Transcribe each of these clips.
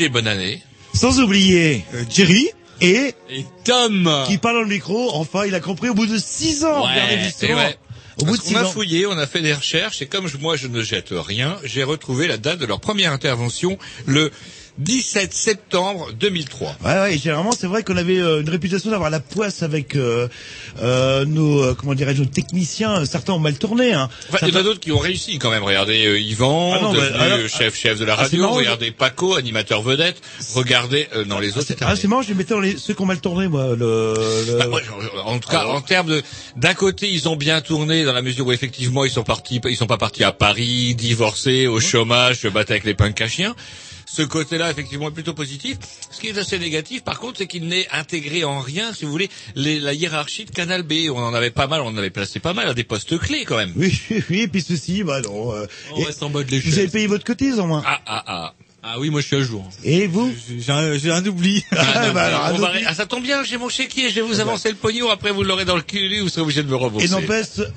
Roger Bonannée. sans oublier euh, Jerry et Et Tom. qui parle dans le micro. Enfin, il a compris au bout de six ans. regardez, Ouais, justement. et ouais. Au bout Parce de six qu'on a ans. fouillé, on a fait des recherches, et comme je- moi je ne jette rien, j'ai retrouvé la date de leur première intervention le 17 septembre 2003. Ouais, ouais, et généralement, c'est vrai qu'on avait euh, une réputation d'avoir la poisse avec euh, euh, nos, euh, comment dirais-je, nos techniciens. Certains ont mal tourné. Hein. Enfin, il y en a d'autres qui ont réussi quand même. Regardez euh, Yvan, Ah non, devenu alors- euh, chef chef de la Ah, radio. regardez Paco, animateur vedette. Regardez, euh, non les autres. c'est Ah, c'est marrant, je les mettais dans les, ceux qui ont mal tourné, moi. Le, le- Bah, moi, en tout cas, en termes de, d'un côté, ils ont bien tourné dans la mesure où effectivement ils sont partis, ils sont pas partis à Paris, divorcés, au chômage, se battre avec les punks à chiens. Ce côté-là, effectivement, est plutôt positif. Ce qui est assez négatif, par contre, c'est qu'il n'est intégré en rien, si vous voulez, les- la hiérarchie de Canal B. On en avait pas mal, on en avait placé pas mal à des postes clés, quand même. Oui, oui, et puis ceci, bah non. euh, On reste en bas de vous avez l'échelle. payé votre cotise, au moins. Ah, ah, ah. Ah oui, moi je suis à jour. Et vous J'ai un, un oubli. Ah, non, bah, alors, un on va- oubli. ah, ça tombe bien, j'ai mon chéquier, je vais vous avancer le pognon, après vous l'aurez dans le cul, vous serez obligé de me rembourser. Et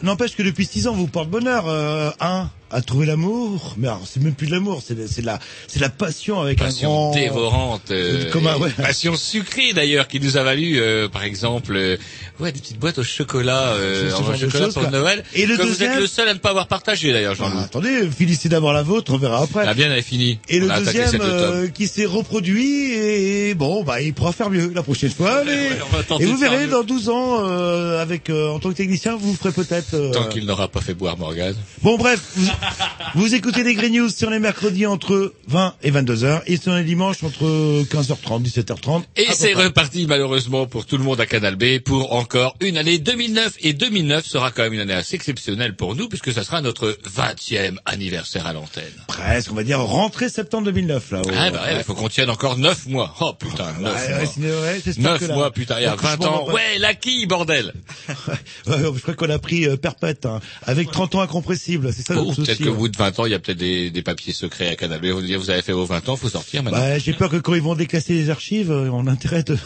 n'empêche, que depuis six ans, vous porte bonheur. Euh, un, à trouver l'amour. Mais alors, c'est même plus de l'amour, c'est de- c'est la, c'est la passion avec passion un grand. dévorante, euh, Comme un- ouais. passion sucrée d'ailleurs, qui nous a valu, euh, par exemple, euh, ouais, des petites boîtes au chocolat, euh, en genre chocolat pour quoi. Noël. Et le que vous deuxième- êtes le seul à ne pas avoir partagé d'ailleurs, Ah, Jean-Loup. attendez, félicitez d'abord la vôtre, on verra après. La bien elle est finie. Et le On deuxième de euh, qui s'est reproduit et bon bah il pourra faire mieux la prochaine fois. ouais, tenter et vous verrez mieux. dans 12 ans euh, avec euh, en tant que technicien vous ferez peut-être. euh, Tant qu'il n'aura pas fait boire Morgane. Bon bref, vous, vous écoutez les Green News sur les mercredis entre 20 et 22 h et sur les dimanches entre 15h30 17h30. Et c'est reparti malheureusement pour tout le monde à Canal B pour encore une année 2009. Et 2009 sera quand même une année assez exceptionnelle pour nous puisque ça sera notre 20e anniversaire à l'antenne. presque, on va dire rentrée septembre 2009 là. Ah bah ouais, il faut qu'on tienne encore 9 mois. Oh putain, 9 Ouais, ouais, mois. ouais, j'espère 9 que là- mois, putain, il y a Donc, je 20 m'en ans. Ouais, l'acquis, bordel. Ouais, je crois qu'on a pris euh, perpète, hein, avec 30 ans incompressible, c'est ça Oh, notre peut-être qu'au hein. bout de 20 ans, il y a peut-être des, des papiers secrets à Canal B. Vous dire, vous avez fait vos 20 ans, faut sortir maintenant. Bah, j'ai peur que quand ils vont déclasser les archives, euh, on a intérêt de-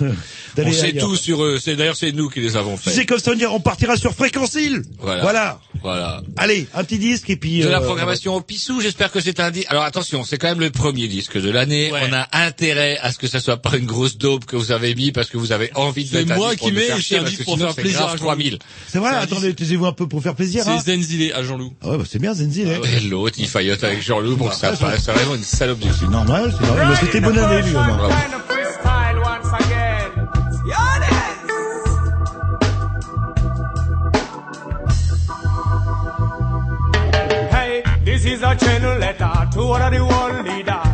d'aller on sait ailleurs. tout sur eux. C'est d'ailleurs c'est nous qui les avons fait. c'est comme ça, on partira sur Fréquencile. Voilà. Voilà. Voilà. Allez, un petit disque et puis. De la euh, programmation au pissou, j'espère que c'est un disque. Alors attention, c'est quand même le premier disque de l'année. Ouais. On a intérêt à ce que ça soit pas une grosse dope que vous avez mis parce que vous avez envie de C'est mettre moi qui mets, c'est un disque que pour faire c'est plaisir grave à Jean-Loup. 3000. C'est vrai, attendez, taisez-vous un peu pour faire plaisir. Hein. C'est Zenzile à Jean-Loup. Ah ouais, bah, c'est bien Zenzi. Hein. Et l'autre, il faillote avec Jean-Loup pour que ça passe. C'est vraiment une salope du C'est normal, c'est normal. C'était bonne année, lui, au moins. Bravo. this is a channel letter to all of the world leaders.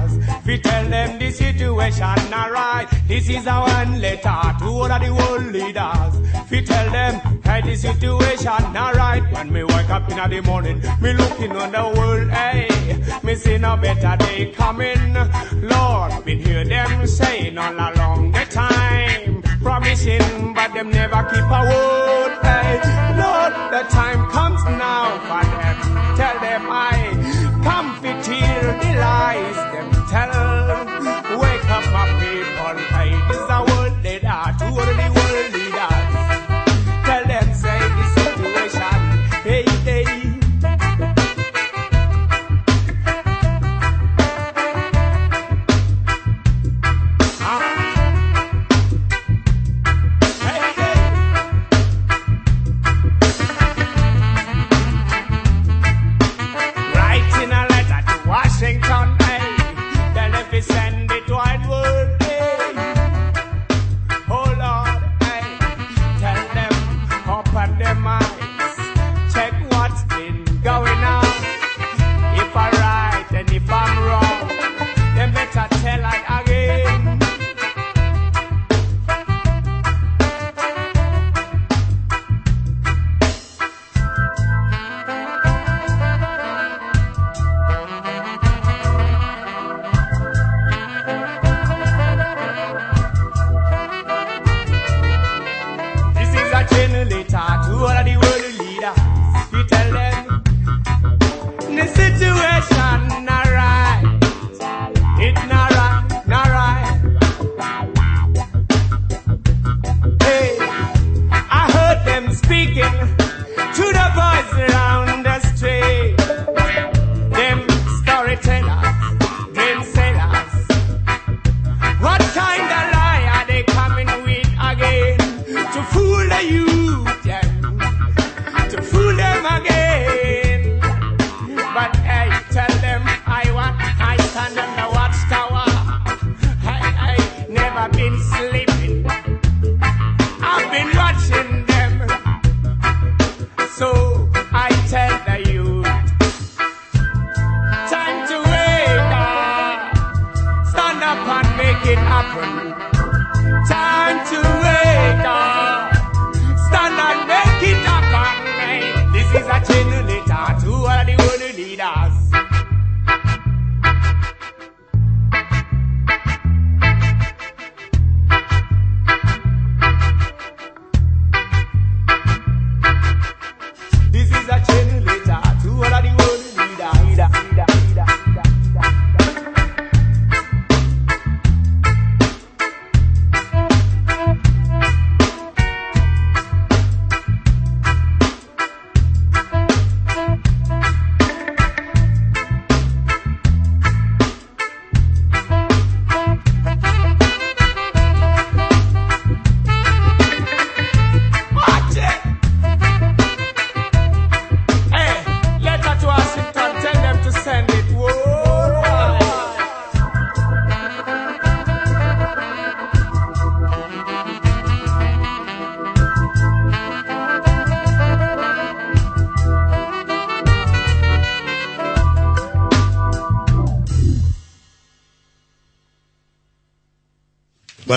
Them the situation alright. This is a one letter to all of the world leaders. We tell them, hey, the situation not right. When me wake up in the morning, me looking on the world, hey, me see no better day coming. Lord, been hear them saying all along the time, promising, but them never keep a word, hey. Lord, the time comes now for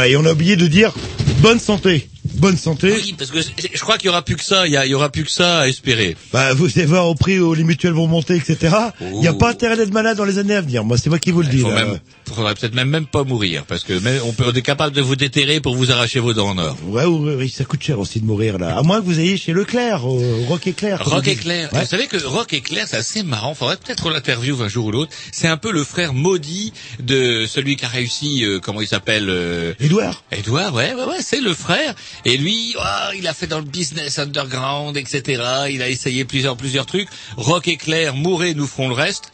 Voilà, et on a oublié de dire bonne santé. Bonne santé. Oui, parce que je crois qu'il y aura plus que ça. Il y, aura plus que ça à espérer. Bah, vous allez voir au prix où les mutuelles vont monter, etc. Il n'y a pas intérêt d'être malade dans les années à venir. Moi, c'est moi qui vous le dis. même, faudrait peut-être même même pas mourir, parce que même, on, peut, on est capable de vous déterrer pour vous arracher vos dents en or. Ouais, oui, oui, ça coûte cher aussi de mourir là. À moins que vous ayez chez Leclerc, au Rock Éclair. Rock. Éclair. Ouais. Vous savez que Rock Éclair, c'est assez marrant. Faudrait peut-être qu'on l'interviewe un jour ou l'autre. C'est un peu le frère maudit de celui qui a réussi, euh, comment il s'appelle euh, Edouard. Edouard, ouais, ouais, ouais, c'est le frère. Et lui, oh, il a fait dans le business underground, etc. Il a essayé plusieurs, plusieurs trucs. Rock Éclair, Mouret, nous ferons le reste.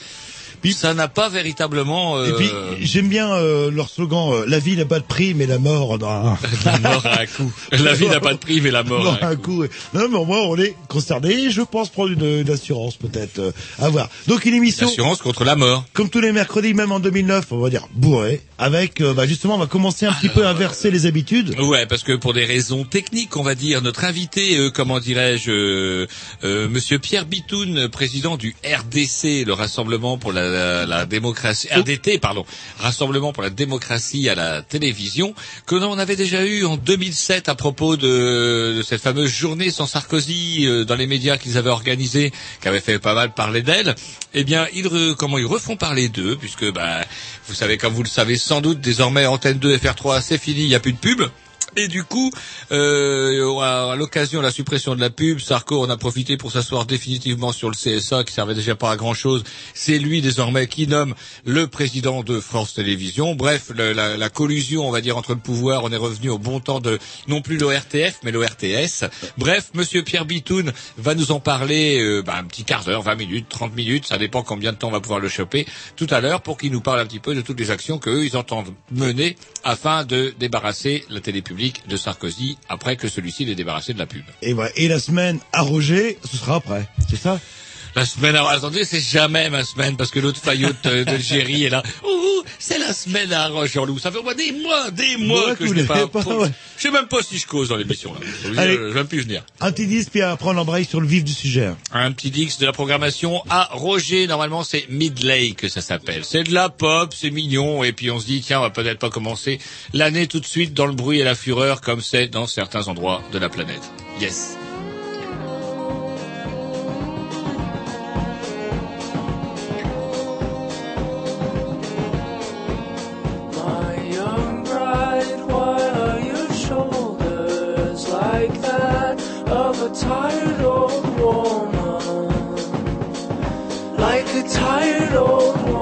Puis ça n'a pas véritablement. Euh, Et puis j'aime bien euh, leur slogan euh, la vie n'a pas de prix mais la mort a un. la mort à un coup. La vie n'a pas de prix, mais la mort Non, a un coup. Non, mais au moins on est concerné. Je pense prendre une, une assurance peut-être. euh, à voir. Donc une émission L'assurance contre la mort. comme tous les mercredis, même en 2009, on va dire bourré. Avec, euh, bah, justement, on va commencer un petit peu à inverser les habitudes. Ouais, parce que pour des raisons techniques, on va dire, notre invité, euh, comment dirais-je, euh, euh, Monsieur Pierre Bitoun, président du RDC, le Rassemblement pour la la, la démocratie, RDT, pardon, Rassemblement pour la démocratie à la télévision, que l'on avait déjà eu en 2007 à propos de, de cette fameuse journée sans Sarkozy euh, dans les médias qu'ils avaient organisée, qui avait fait pas mal parler d'elle. Eh bien, ils re- comment ils refont parler d'eux, puisque bah, vous savez, comme vous le savez sans doute, désormais Antenne 2 FR3 c'est fini, il n'y a plus de pub. Et du coup, euh, à l'occasion de la suppression de la pub, Sarko en a profité pour s'asseoir définitivement sur le CSA qui servait déjà pas à grand chose. C'est lui désormais qui nomme le président de France Télévisions. Bref, la, la collusion, on va dire, entre le pouvoir, on est revenu au bon temps de non plus l'ORTF, mais l'ORTS. Bref, Monsieur Pierre Bitoun va nous en parler euh, bah, un petit quart d'heure, 20 minutes, 30 minutes, ça dépend combien de temps on va pouvoir le choper tout à l'heure pour qu'il nous parle un petit peu de toutes les actions qu'eux, ils entendent mener afin de débarrasser la télé publique de Sarkozy après que celui-ci l'ait débarrassé de la pub. Et. Et la semaine à Roger, ce sera après. C'est ça? La semaine, alors attendez, c'est jamais ma semaine parce que l'autre faillotte euh, d'Algérie est là. Ouh, c'est la semaine à Jean-Loup. Ça fait au moins des mois, des mois que je n'ai pas, pas, ouais. Je sais même pas si je cause dans l'émission là. Allez. Je, vais même plus venir. Un petit disque, puis après on embraye sur le vif du sujet. Un petit dix de la programmation à Roger. Normalement, c'est Midlake que ça s'appelle. C'est de la pop, c'est mignon. Et puis on se dit, tiens, on va peut-être pas commencer l'année tout de suite dans le bruit et la fureur comme c'est dans certains endroits de la planète. Yes. alone.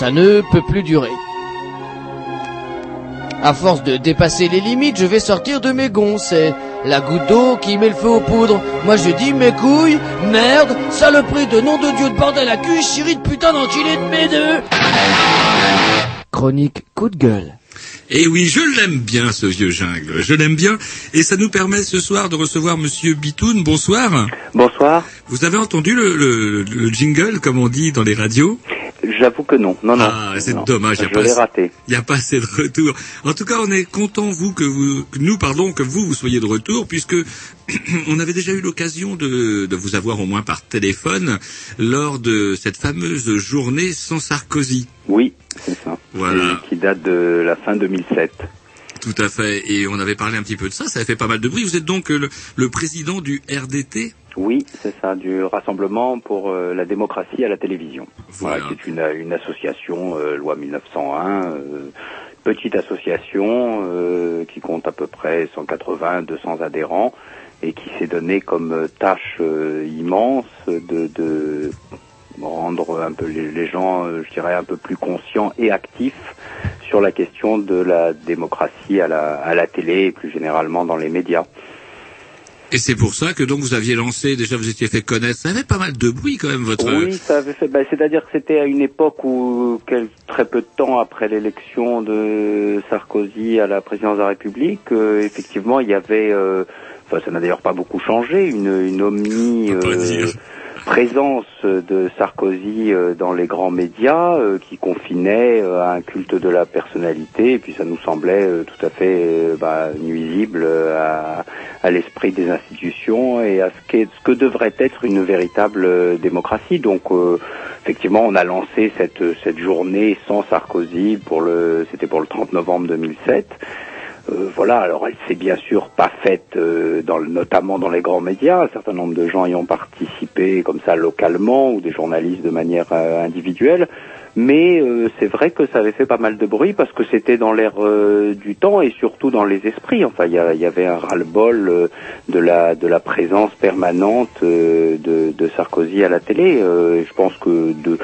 Ça ne peut plus durer. À force de dépasser les limites, je vais sortir de mes gonds. C'est la goutte d'eau qui met le feu aux poudres. Moi je dis mes couilles, merde, saloperie de nom de Dieu de bordel à cul, chérie de putain d'enculé de mes deux. Chronique coup de gueule. Et oui, je l'aime bien, ce vieux jungle. Je l'aime bien. Et ça nous permet ce soir de recevoir Monsieur Bitoun. Bonsoir. Bonsoir. Vous avez entendu le, le- le jingle, comme on dit dans les radios? J'avoue que non. Non, non. Ah, c'est dommage. Il n'y a pas assez de retour. En tout cas, on est content vous que vous, que nous pardon, que vous vous soyez de retour, puisque on avait déjà eu l'occasion de, de vous avoir au moins par téléphone lors de cette fameuse journée sans Sarkozy. Oui, c'est ça. Voilà. Et Qui date de la fin 2007. Tout à fait. Et on avait parlé un petit peu de ça. Ça a fait pas mal de bruit. Vous êtes donc le, le président du RDT. Oui, c'est ça, du Rassemblement pour euh, la démocratie à la télévision. Voilà, qui est une, une association, euh, loi 1901, euh, petite association qui compte à peu près 180, 200 adhérents et qui s'est donné comme tâche immense de, de rendre un peu les, les gens, je dirais, un peu plus conscients et actifs sur la question de la démocratie à la, à la télé et plus généralement dans les médias. Et c'est pour ça que donc vous aviez lancé, déjà vous étiez fait connaître. Ça avait pas mal de bruit quand même votre. Oui, ça avait fait. bah, C'est-à-dire que c'était à une époque où, quel- très peu de temps après l'élection de Sarkozy à la présidence de la République, euh, effectivement, il y avait. euh, Enfin, ça n'a d'ailleurs pas beaucoup changé. Une, une omni. Présence de Sarkozy euh, dans les grands médias euh, qui confinait euh, à un culte de la personnalité et puis ça nous semblait tout à fait bah, nuisible à, à l'esprit des institutions et à ce, qu'est- ce que devrait être une véritable démocratie. Donc euh, effectivement on a lancé cette, cette journée sans Sarkozy pour le c'était pour le 30 novembre 2007. Euh, voilà, alors elle s'est bien sûr pas faite, euh, dans, notamment dans les grands médias. Un certain nombre de gens y ont participé comme ça localement ou des journalistes de manière euh, individuelle. Mais euh, c'est vrai que ça avait fait pas mal de bruit parce que c'était dans l'air euh, du temps et surtout dans les esprits. Enfin, il y, y avait un ras-le-bol euh, de la de la présence permanente euh, de, de Sarkozy à la télé. Euh, je pense que de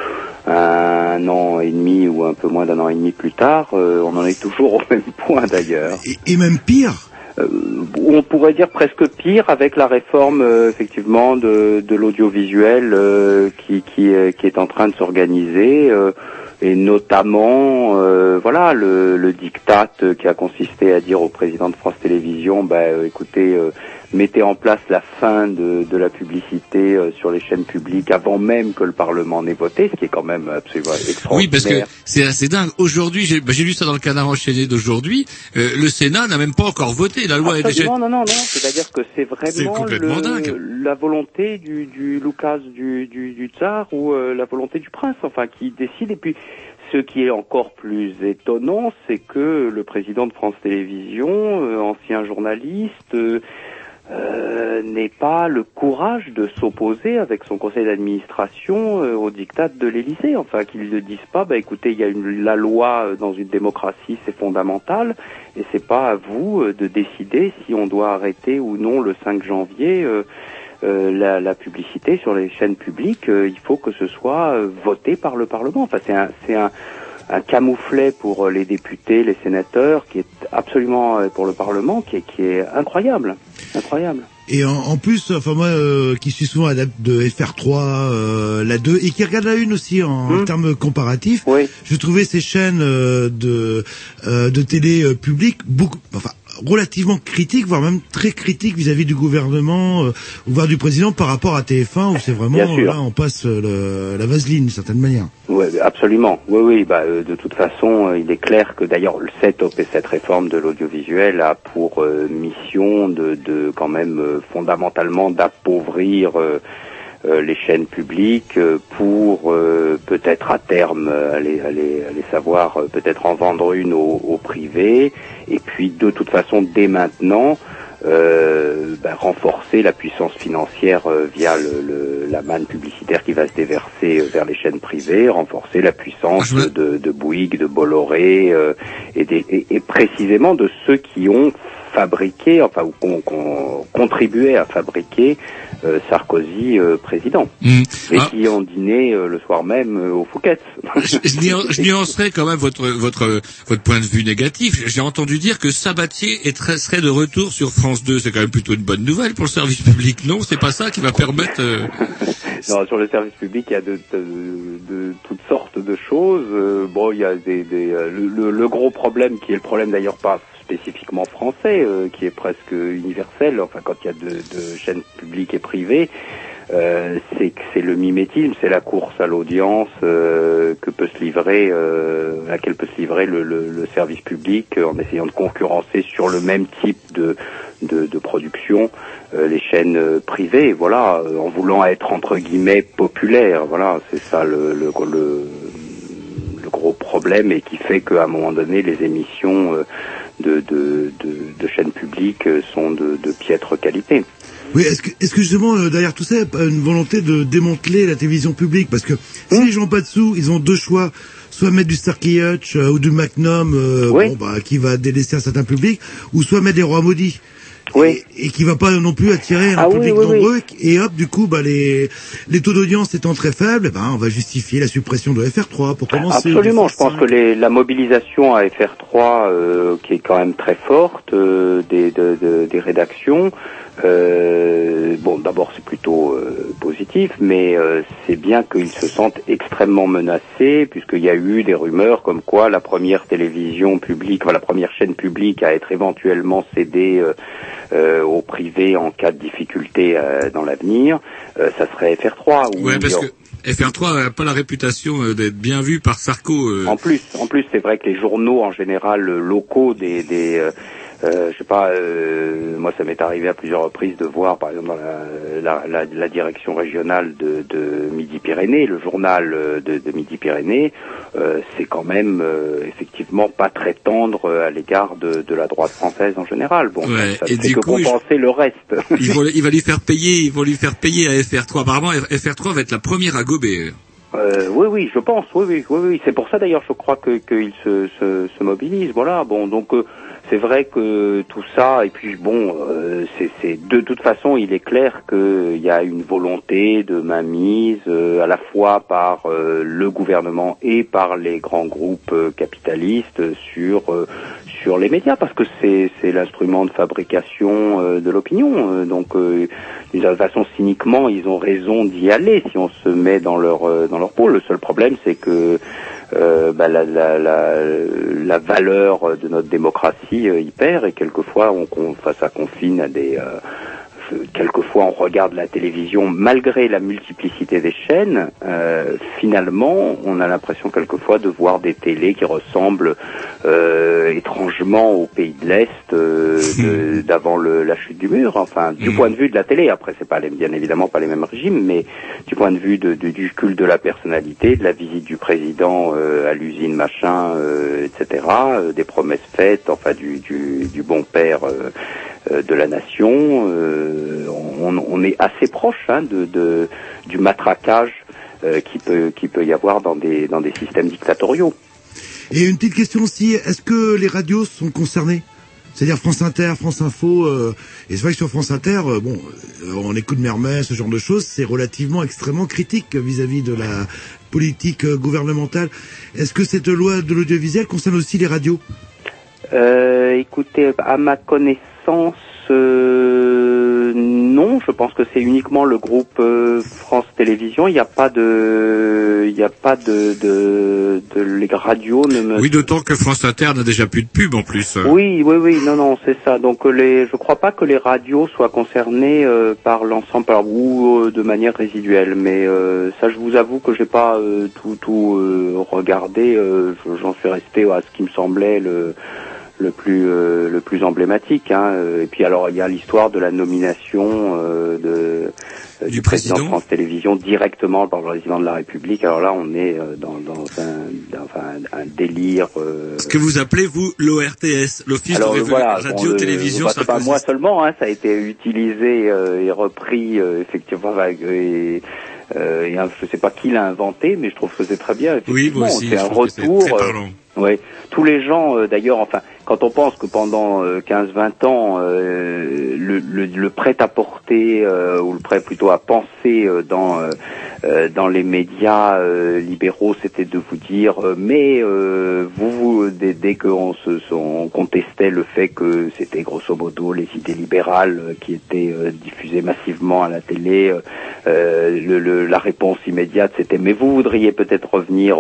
un an et demi ou un peu moins d'un an et demi plus tard, euh, on en est toujours au même point d'ailleurs. Et même pire on pourrait dire presque pire avec la réforme euh, effectivement de, l'audiovisuel euh, qui, euh, est en train de s'organiser euh, et notamment euh, voilà le, le diktat euh, qui a consisté à dire au président de France Télévisions bah, euh, écoutez euh, mettez en place la fin de, de la publicité euh, sur les chaînes publiques avant même que le Parlement n'ait voté, ce qui est quand même absolument extraordinaire. Oui, parce que c'est assez dingue. Aujourd'hui, j'ai bah, lu ça dans le canard enchaîné d'aujourd'hui. euh, le Sénat n'a même pas encore voté. La loi est déjà. Absolument, non, non, non. C'est-à-dire que c'est vraiment le- dingue. la volonté du, du Lucas du, du, du tsar ou euh, la volonté du prince, enfin, qui décide. Et puis, ce qui est encore plus étonnant, c'est que le président de France Télévisions, euh, ancien journaliste, euh, n'ait pas le courage de s'opposer avec son conseil d'administration euh, au diktat de l'Élysée. Enfin, qu'ils ne disent pas, bah écoutez, il y a une, la loi euh, dans une démocratie, c'est fondamental, et c'est pas à vous euh, de décider si on doit arrêter ou non le 5 janvier euh, la, publicité sur les chaînes publiques. Il faut que ce soit voté par le Parlement. Enfin, c'est un, un camouflet pour les députés, les sénateurs, qui est absolument pour le Parlement, qui est, qui est incroyable, incroyable. Et en, en plus, enfin moi euh, qui suis souvent adepte de FR3, euh, la 2 et qui regarde la une aussi en, en termes comparatifs, je trouvais ces chaînes euh, de euh, de télé euh, publique beaucoup, enfin relativement critiques, voire même très critiques vis-à-vis du gouvernement euh, ou voire du président par rapport à TF1 où c'est vraiment là on passe euh, le, la vaseline d'une certaine manière. Oui, absolument. Oui, oui. Bah, euh, de toute façon, euh, il est clair que d'ailleurs le- cette, op- cette réforme de l'audiovisuel a pour euh, mission de, de quand même euh, fondamentalement d'appauvrir les chaînes publiques euh, pour euh, peut-être à terme euh, aller, aller, aller savoir euh, peut-être en vendre une au, au privé. Et puis de toute façon dès maintenant euh, ben, renforcer la puissance financière euh, via le, le- la manne publicitaire qui va se déverser euh, vers les chaînes privées, renforcer la puissance de, de Bouygues, de Bolloré euh, et, des- et- et précisément de ceux qui ont fabriqué, enfin, ou qu'on qu'on contribuait à fabriquer euh, Sarkozy euh, président, Hmm. et Ah, qui ont dîné euh, le soir même euh, au Fouquet's. je, je nuan- je nuancerai quand même votre votre votre point de vue négatif. J'ai entendu dire que Sabatier est serait de retour sur France 2. C'est quand même plutôt une bonne nouvelle pour le service public. Non, c'est pas ça qui va permettre. Non, sur le service public, il y a de, de, de toutes sortes de choses. Euh, bon, il y a des, des euh, le, le- gros problème, qui est le problème d'ailleurs pas spécifiquement français, euh, qui est presque universel. Enfin, quand il y a de, de chaînes publiques et privées, euh, c'est que c'est le mimétisme, c'est la course à l'audience euh, que peut se livrer, euh, à laquelle peut se livrer le, le- le service public euh, en essayant de concurrencer sur le même type de, de, de production les chaînes euh, privées, voilà, euh, en voulant être entre guillemets populaire, voilà, c'est ça le, le, le, le gros problème et qui fait qu'à un moment donné les émissions euh, de, de, de, de chaînes publiques euh, sont de, de piètre qualité. Oui, est-ce que, est-ce que justement euh, derrière tout ça, il y a pas une volonté de démanteler la télévision publique? Parce que si les gens n'ont pas de sous, ils ont deux choix. Soit mettre du Starkey Hutch euh, ou du Magnum, euh, Oui. bon, bah, qui va délaisser un certain public, ou soit mettre des rois maudits. Oui. Et, et qui va pas non plus attirer un Ah public oui, oui. nombreux. Et hop, du coup, bah, les, les taux d'audience étant très faibles, eh ben, on va justifier la suppression de FR3 pour commencer. Absolument, je pense que les, la mobilisation à FR3, euh, qui est quand même très forte, euh, des, de- de- des rédactions, euh, bon, d'abord c'est plutôt euh, positif, mais euh, c'est bien qu'ils se sentent extrêmement menacés, puisqu'il y a eu des rumeurs comme quoi la première télévision publique, enfin, la première chaîne publique à être éventuellement cédée euh, euh, au privé en cas de difficulté euh, dans l'avenir, euh, ça serait FR3. où Ouais, parce que FR3 n'a pas la réputation d'être bien vu par Sarko. En plus, en plus, c'est vrai que les journaux en général locaux des, des euh, je sais pas, euh, moi ça m'est arrivé à plusieurs reprises de voir, par exemple, dans la, la, la, la direction régionale de, de Midi-Pyrénées, le journal euh, de, de Midi-Pyrénées, euh, c'est quand même euh, effectivement pas très tendre à l'égard de, de la droite française en général. Bon, Ouais, ça et fait du que coup, compenser le reste. Ils vont, il va lui faire payer, ils vont lui faire payer à FR3. Apparemment, FR3 va être la première à gober. Euh, oui, oui, je pense, oui, oui, oui, oui. C'est pour ça d'ailleurs, je crois que qu'il se, se, se mobilise. Voilà. Bon, donc euh, c'est vrai que tout ça, et puis bon, euh, c'est, de toute façon, il est clair qu'il y a une volonté de mainmise euh, à la fois par euh, le gouvernement et par les grands groupes capitalistes sur sur les médias, parce que c'est l'instrument de fabrication de l'opinion. Donc d'une façon, cyniquement, ils ont raison d'y aller si on se met dans leur dans leur peau. Le seul problème, c'est que bah, la, la, la valeur de notre démocratie euh, y perd et quelquefois on, on ça confine à des euh, quelquefois on regarde la télévision malgré la multiplicité des chaînes euh, finalement on a l'impression quelquefois de voir des télés qui ressemblent euh, étrangement au pays de l'Est euh, d'avant le- la chute du mur. Enfin du point de vue de la télé après c'est pas les, bien évidemment pas les mêmes régimes mais du point de vue de, de- du culte de la personnalité de la visite du président euh, à l'usine machin euh, etc euh, des promesses faites enfin du, du, du bon père de la nation. euh, on, on est assez proche hein, de, de- du matraquage euh, qui peut qui peut y avoir dans des dans des systèmes dictatoriaux. Et une petite question aussi, est-ce que les radios sont concernées? C'est-à-dire France Inter, France Info, euh, et c'est vrai que sur France Inter, euh, bon, euh, on écoute Mermet, ce genre de choses, c'est relativement extrêmement critique vis-à-vis de la politique euh, gouvernementale. Est-ce que cette loi de l'audiovisuel concerne aussi les radios? Euh, écoutez, à ma connaissance, euh, non. Je pense que c'est uniquement le groupe euh, France Télévisions. Il n'y a pas de, il n'y a pas de, de, de les radios ne me. Oui, d'autant que France Inter n'a déjà plus de pub en plus. Oui, oui, oui, non, non, c'est ça. Donc les, je crois pas que les radios soient concernées euh, par l'ensemble ou de manière résiduelle, mais ça, je vous avoue que j'ai pas tout, tout regardé. je- J'en suis resté à ce qui me semblait le le plus euh, le plus emblématique. Hein. Et puis alors il y a l'histoire de la nomination euh, de euh, du, président, de France Télévisions directement par le président de la République. Alors là, on est euh, dans, dans un, dans un, un délire. euh, Ce que vous appelez, vous, l'ORTS, l'Office de voilà, Radio bon, le- Télévision bah, c'est pas moi seulement, hein, ça a été utilisé euh, et repris euh, effectivement et, euh, et un- je sais pas qui l'a inventé, mais je trouve que c'est très bien. Oui, moi aussi. c'est un retour. euh. Ouais, tous les gens euh, d'ailleurs, enfin, quand on pense que pendant 15-20 ans, euh, le, le, le prêt-à-porter euh, ou le prêt plutôt à penser euh, dans euh, euh, dans les médias libéraux, c'était de vous dire, mais vous, vous dès, dès qu'on se on contestait le fait que c'était grosso modo les idées libérales qui étaient diffusées massivement à la télé, le, la réponse immédiate c'était, mais vous voudriez peut-être revenir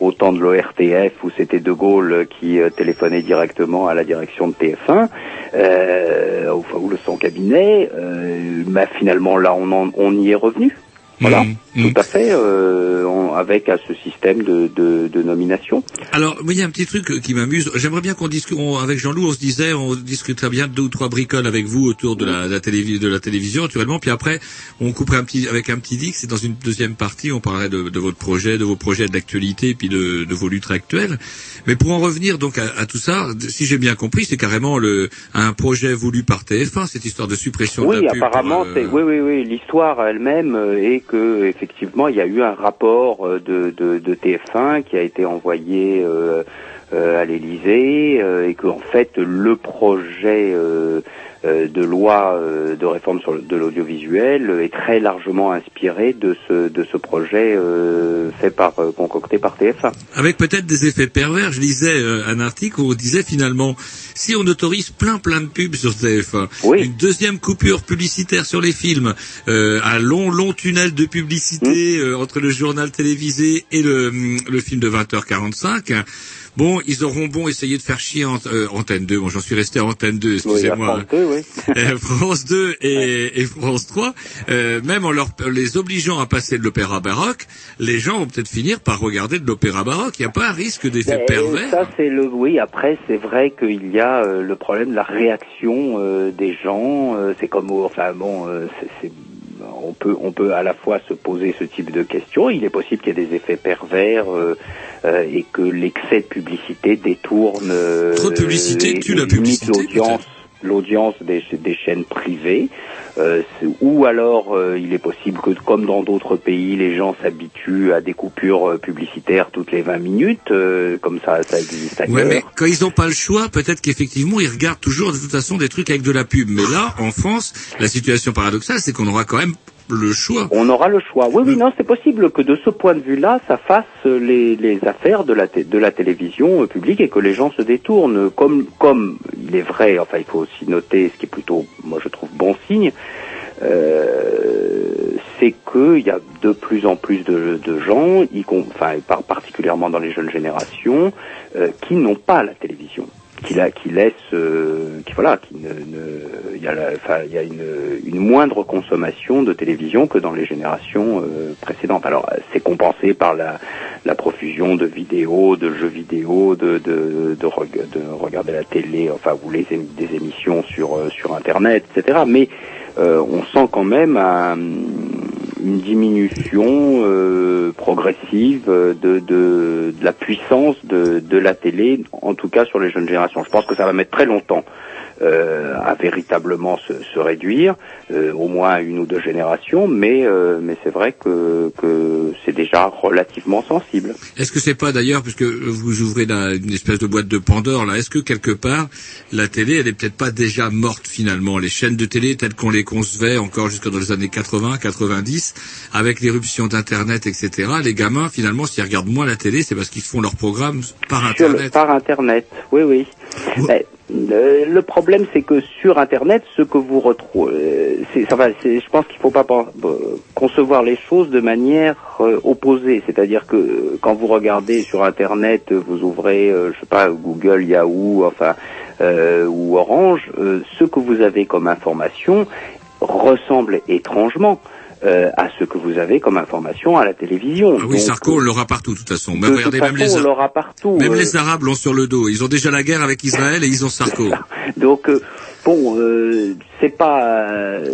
au temps de l'ORTF où c'était De Gaulle qui téléphonait directement à la direction de TF1 euh, enfin, ou le son cabinet. Euh, finalement là on, en- on y est revenu. Voilà, Mhm, tout à fait, euh, avec à ce système de, de, de nomination. Alors, il y a un petit truc euh, qui m'amuse. J'aimerais bien qu'on discute, on- avec Jean-Loup, on se disait, on discuterait bien de deux ou trois bricoles avec vous autour de la, la télévi- de la télévision, naturellement. Puis après, on couperait un petit, avec un petit dix, et dans une deuxième partie, on parlerait de, de votre projet, de vos projets d'actualité, puis de, de vos luttes actuelles. Mais pour en revenir donc à, à tout ça, si j'ai bien compris, c'est carrément le, un projet voulu par TF1, cette histoire de suppression de Oui, la pub. apparemment, pour, euh, oui, oui, oui. L'histoire elle-même euh, est que effectivement, il y a eu un rapport euh, de, de, de TF1 qui a été envoyé euh, à l'Élysée euh, et que en fait le projet euh, euh, de loi euh, de réforme sur de l'audiovisuel est très largement inspiré de ce de ce projet euh, fait par euh, concocté par TF1. Avec peut-être des effets pervers. Je lisais euh, un article où on disait finalement, si on autorise plein plein de pubs sur TF1, une deuxième coupure publicitaire sur les films, euh, un long long tunnel de publicité euh, entre le journal télévisé et le, le film de 20h45. Bon, ils auront bon essayer de faire chier Ant- euh, Antenne 2. Bon, j'en suis resté à Antenne 2, Oui, à excusez-moi. France 2, oui. Euh, France 2 et, et France 3, euh, même en leur, les obligeant à passer de l'opéra baroque, les gens vont peut-être finir par regarder de l'opéra baroque. Il n'y a pas un risque d'effet Ben, pervers Ça c'est le oui. Après c'est vrai qu'il y a euh, le problème de la réaction euh, des gens. euh, c'est comme enfin bon, euh, c'est- on peut on peut à la fois se poser ce type de questions. Il est possible qu'il y ait des effets pervers euh, euh, et que l'excès de publicité détourne. euh, Trop de publicité et- tue et la limite publicité, l'audience l'audience des, des chaînes privées, euh, ou alors euh, il est possible que, comme dans d'autres pays, les gens s'habituent à des coupures euh, publicitaires toutes les 20 minutes, euh, comme ça, ça existe ailleurs. Ouais, mais quand ils n'ont pas le choix, peut-être qu'effectivement ils regardent toujours de toute façon des trucs avec de la pub. Mais là, en France, la situation paradoxale, c'est qu'on aura quand même le choix. On aura le choix. Oui, oui, non, c'est possible que de ce point de vue-là, ça fasse les, les affaires de la, té- de la télévision euh, publique et que les gens se détournent. Comme, comme il est vrai, enfin, il faut aussi noter, ce qui est plutôt, moi, je trouve bon signe, euh, c'est qu'il y a de plus en plus de, de gens, y enfin, par- particulièrement dans les jeunes générations, euh, qui n'ont pas la télévision qui, la, qui laisse, euh, qui voilà, qui ne, il y a, la- y a une, une moindre consommation de télévision que dans les générations euh, précédentes. Alors, c'est compensé par la, la profusion de vidéos, de jeux vidéo, de, de, de, de regarder la télé, enfin, ou les des émissions sur euh, sur Internet, etc. Mais euh, on sent quand même un- une diminution euh, progressive euh, de, de, de la puissance de, de la télé, en tout cas sur les jeunes générations. Je pense que ça va mettre très longtemps à véritablement se, se réduire, euh, au moins une ou deux générations, mais, euh, mais c'est vrai que, que c'est déjà relativement sensible. Est-ce que c'est pas d'ailleurs, puisque vous ouvrez la- une espèce de boîte de Pandore là, est-ce que quelque part la télé, elle est peut-être pas déjà morte finalement? Les chaînes de télé telles qu'on les concevait encore jusque dans les années 80, 90, avec l'éruption d'Internet, etc. Les gamins finalement, s'ils regardent moins la télé, c'est parce qu'ils font leur programme par Sur le- Internet. par Internet, oui, oui. Mais, le problème, c'est que sur Internet, ce que vous retrouvez, euh, c'est, je pense qu'il ne faut pas euh, concevoir les choses de manière euh, opposée. C'est-à-dire que quand vous regardez sur Internet, vous ouvrez, euh, je sais pas, Google, Yahoo, enfin, ou Orange, ce que vous avez comme information ressemble étrangement. Euh, à ce que vous avez comme information à la télévision. Ah oui, Donc, Sarko, on l'aura partout de toute façon. Même, de regardez, toute même façon, les, on l'aura partout. même euh, les Arabes l'ont sur le dos. Ils ont déjà la guerre avec Israël et ils ont Sarko. Donc euh, bon, euh, c'est pas, euh,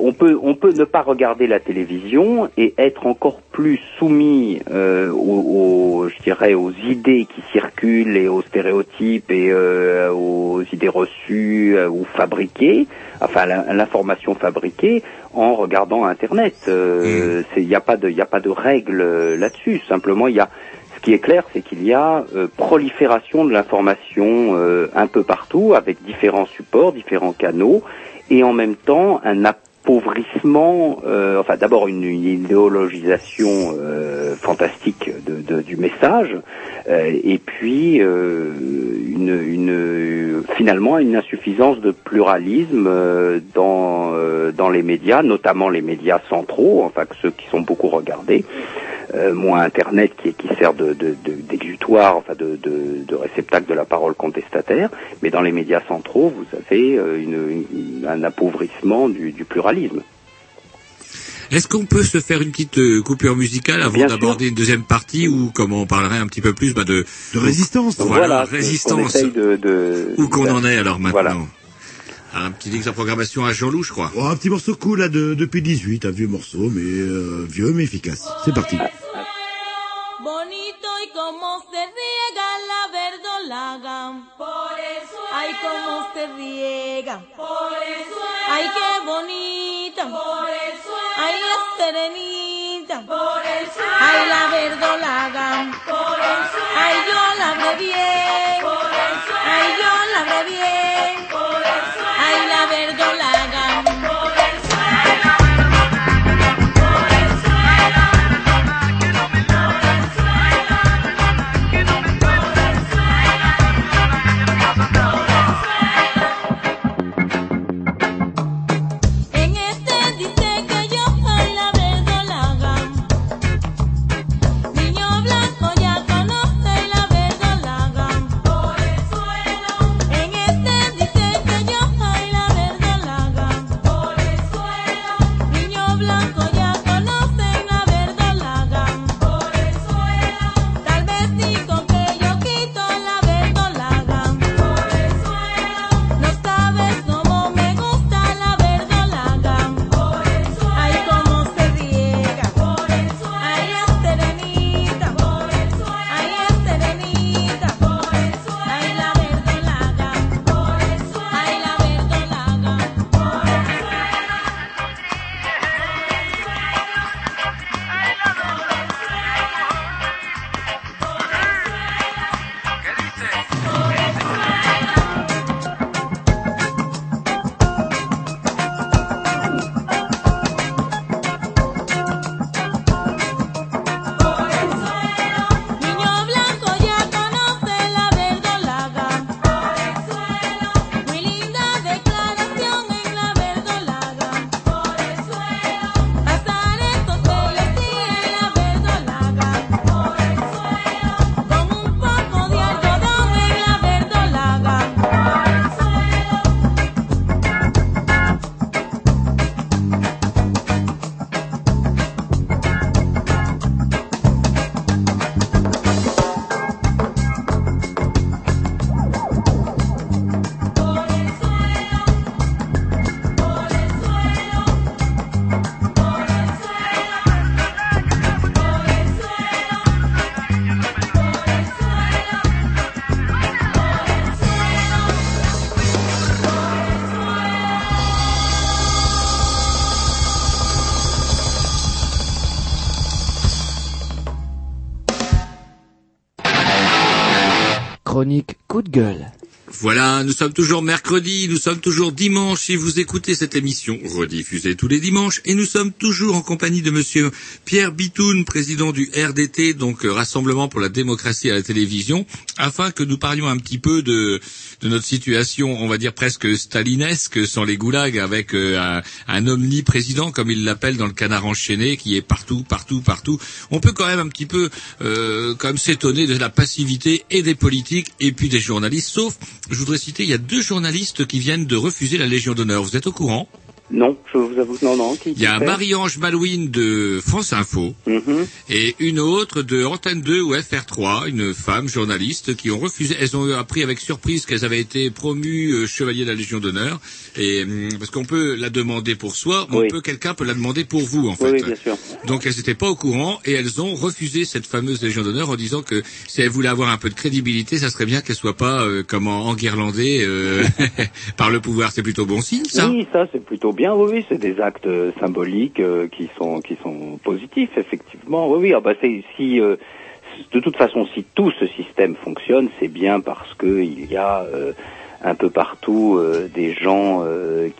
on peut on peut ne pas regarder la télévision et être encore plus soumis euh, aux, aux- je dirais aux idées qui circulent et aux stéréotypes et euh, aux idées reçues euh, ou fabriquées, enfin l'information fabriquée en regardant Internet. Euh, c'est- Il n'y a pas de il y a pas de règle là-dessus. Simplement il y a ce qui est clair, c'est qu'il y a euh, prolifération de l'information euh, un peu partout, avec différents supports, différents canaux, et en même temps un euh, enfin d'abord une idéologisation euh, fantastique de, du message, euh, et puis une, une- finalement une insuffisance de pluralisme dans, dans les médias, notamment les médias centraux, enfin ceux qui sont beaucoup regardés euh, moins Internet qui, qui sert de, de, de- d'exutoire, enfin de, de, de réceptacle de la parole contestataire, mais dans les médias centraux, vous avez euh, une, une- un appauvrissement du, du pluralisme. Est-ce qu'on peut se faire une petite euh, coupure musicale avant Bien sûr. d'aborder une deuxième partie où, comme on parlerait un petit peu plus bah, de, De résistance. Voilà, ce qu'on résistance. essaye de, de- Où qu'on en est alors maintenant Voilà. Un petit X de programmation à Jean-Loup, je crois. Oh, un petit morceau cool là de, depuis 18, un vieux morceau, mais euh, vieux mais efficace. C'est parti. Bonito y como se riega la verdolaga. Por eso Ay, cómo se riega. Por eso Ay, qué bonita. Por eso Ay, la serenita. Por eso Ay, la verdolaga. Por eso Ay, yo la habré bien. Por eso Ay, yo la habré bien. Por eso Ay, gueule. Voilà, nous sommes toujours mercredi, nous sommes toujours dimanche si vous écoutez cette émission rediffusée tous les dimanches et nous sommes toujours en compagnie de monsieur Pierre Bitoun, président du RDT, donc euh, Rassemblement pour la démocratie à la télévision, afin que nous parlions un petit peu de, notre situation, on va dire presque stalinesque, sans les goulags, avec euh, un, un omni-président, comme il l'appelle dans le canard enchaîné, qui est partout, partout, partout. On peut quand même un petit peu euh, s'étonner de la passivité et des politiques et puis des journalistes, sauf je voudrais citer, il y a deux journalistes qui viennent de refuser la Légion d'honneur. Vous êtes au courant? Non, je vous avoue, non, non. Qui, Il y a qui Marie-Ange Malouine de France Info Mhm. et une autre de Antenne 2 ou FR3, une femme journaliste qui ont refusé. Elles ont appris avec surprise qu'elles avaient été promues euh, chevalier de la Légion d'honneur. Et hum, parce qu'on peut la demander pour soi, on peut quelqu'un peut la demander pour vous en fait. Oui, oui, bien sûr. Donc elles n'étaient pas au courant et elles ont refusé cette fameuse Légion d'honneur en disant que si elles voulaient avoir un peu de crédibilité, ça serait bien qu'elles soient pas euh, comment enguirlandées euh, par le pouvoir. C'est plutôt bon signe ça. Oui, ça c'est plutôt bien. Oui, oui, c'est des actes euh, symboliques euh, qui sont qui sont positifs, effectivement. Oui, oui. Ah bah c'est si euh, de toute façon, si tout ce système fonctionne, c'est bien parce que il y a un peu partout des gens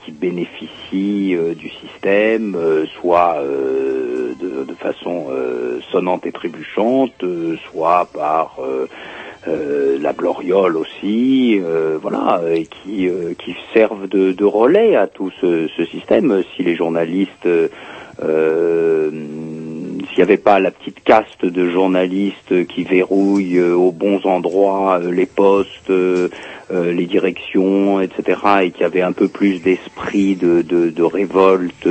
qui bénéficient du système, soit de, de façon sonnante et trébuchante, soit par euh, la gloriole aussi, euh, voilà, et qui, euh, qui servent de, de relais à tout ce, système. Si les journalistes, s'il n'y avait pas la petite caste de journalistes qui verrouillent aux bons endroits les postes, les directions, etc., et qui avait un peu plus d'esprit de, de, de révolte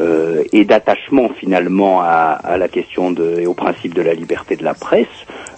euh, et d'attachement finalement à, à la question de, et au principe de la liberté de la presse,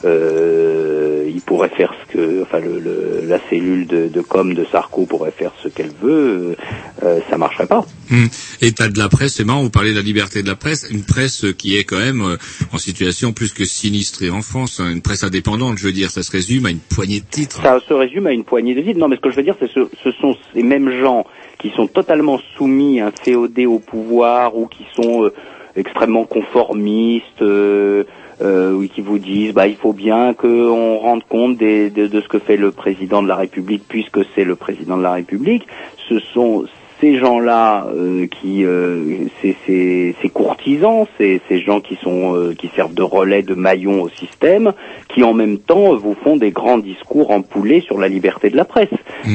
euh, il pourrait faire ce que, enfin, le, le- la cellule de, de com de Sarko pourrait faire ce qu'elle veut, euh, ça marcherait pas. Hum. État de la presse, c'est marrant, vous parlez de la liberté de la presse, une presse qui est quand même euh, en situation plus que sinistrée en France, hein, une presse indépendante, je veux dire, ça se résume à une poignée de titres. Ça se résume à une poignée de vides. Non, mais ce que je veux dire, c'est ce, ce sont ces mêmes gens qui sont totalement soumis, inféodés au pouvoir ou qui sont euh, extrêmement conformistes, euh, euh, qui vous disent, bah, il faut bien qu'on rende compte de, de ce que fait le président de la République, puisque c'est le président de la République. Ce sont ces gens-là euh, qui, euh, ces, ces, ces courtisans, ces, ces gens qui sont, euh, qui servent de relais, de maillons au système, qui en même temps euh, vous font des grands discours empoulés sur la liberté de la presse.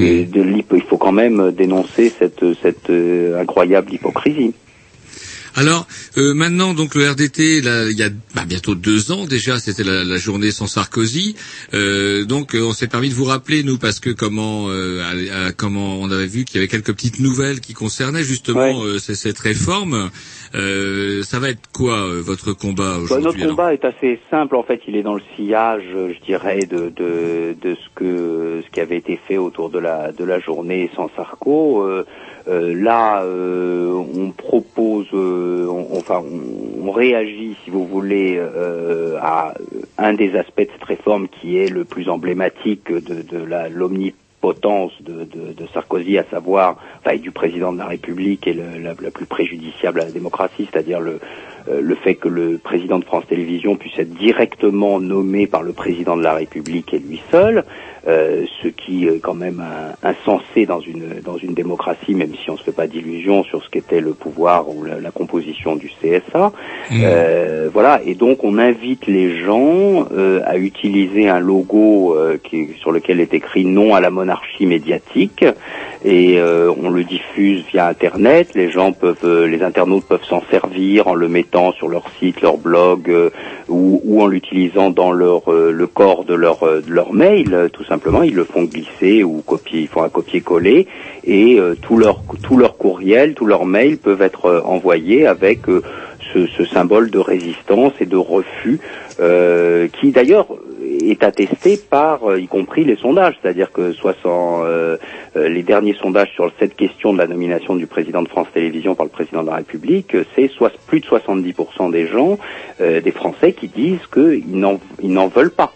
Et de l'hypo- il faut quand même dénoncer cette, cette euh, incroyable hypocrisie. Alors euh, maintenant, donc le RDT, là, il y a bah, bientôt deux ans déjà, c'était la, la journée sans Sarkozy. Euh, donc euh, on s'est permis de vous rappeler nous parce que comment, euh, à- à- comment on avait vu qu'il y avait quelques petites nouvelles qui concernaient justement euh, cette réforme. Euh, ça va être quoi euh, votre combat Bah, aujourd'hui notre combat est assez simple en fait, il est dans le sillage, je dirais, de, de, de ce que ce qui avait été fait autour de la de la journée sans Sarko. Euh, là, euh, on propose, euh, enfin, on, réagit, si vous voulez, à un des aspects de cette réforme qui est le plus emblématique de, l'omnipotence de, Sarkozy, à savoir, enfin, et du président de la République et la, plus préjudiciable à la démocratie, c'est-à-dire le fait que le président de France Télévisions puisse être directement nommé par le président de la République et lui seul, euh, ce qui est quand même insensé dans une dans une démocratie, même si on se fait pas d'illusions sur ce qu'était le pouvoir ou la, la composition du CSA. Euh, voilà, et donc on invite les gens euh, à utiliser un logo euh, qui, sur lequel est écrit non à la monarchie médiatique, et euh, on le diffuse via Internet. Les gens peuvent, euh, les internautes peuvent s'en servir en le mettant sur leur site, leur blog, euh, ou, ou en l'utilisant dans leur euh, le corps de leur euh, de leur mail. Tout simplement, ils le font glisser ou copier, ils font un copier-coller, et euh, tout leur tout leur courriel, tous leurs mails peuvent être euh, envoyés avec euh, ce, ce symbole de résistance et de refus, euh, qui d'ailleurs est attesté par, y compris les sondages, c'est-à-dire que 60, euh, euh, les derniers sondages sur cette question de la nomination du président de France Télévisions par le président de la République, c'est soit plus de 70% des gens, des Français, qui disent qu'ils n'en ils n'en veulent pas.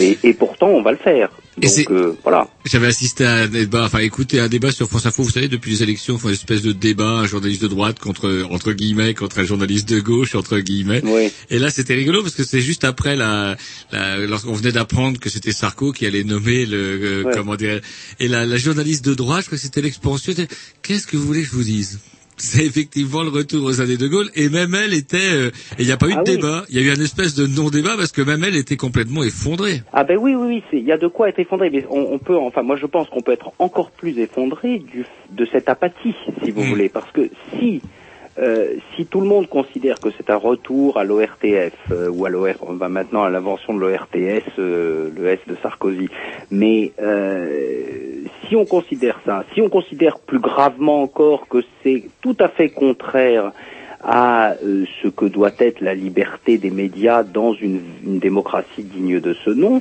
Et, et pourtant, on va le faire. Donc euh, voilà. J'avais assisté à un débat, enfin écouté un débat sur France Info. Vous savez, depuis les élections, une espèce de débat, un journaliste de droite contre entre guillemets contre un journaliste de gauche entre guillemets. Et là, c'était rigolo parce que c'est juste après la, la lorsqu'on venait d'apprendre que c'était Sarko qui allait nommer le euh, Ouais. comment dire. Et la, la journaliste de droite, je crois que c'était l'expansion. Qu'est-ce que vous voulez que je vous dise? C'est effectivement le retour aux années de Gaulle. Et même elle était euh, et il n'y a pas eu Ah de oui. débat. Il y a eu un espèce de non débat parce que même elle était complètement effondrée. Ah ben oui, oui, oui, c'est- il y a de quoi être effondré, mais on, on peut, enfin, moi je pense qu'on peut être encore plus effondré du, de cette apathie, si vous voulez, parce que si euh, si tout le monde considère que c'est un retour à l'ORTF euh, ou à l'OR, on va maintenant à l'invention de l'ORTS, euh, le S de Sarkozy, mais euh, si on considère ça, si on considère plus gravement encore que c'est tout à fait contraire à euh, ce que doit être la liberté des médias dans une, une démocratie digne de ce nom,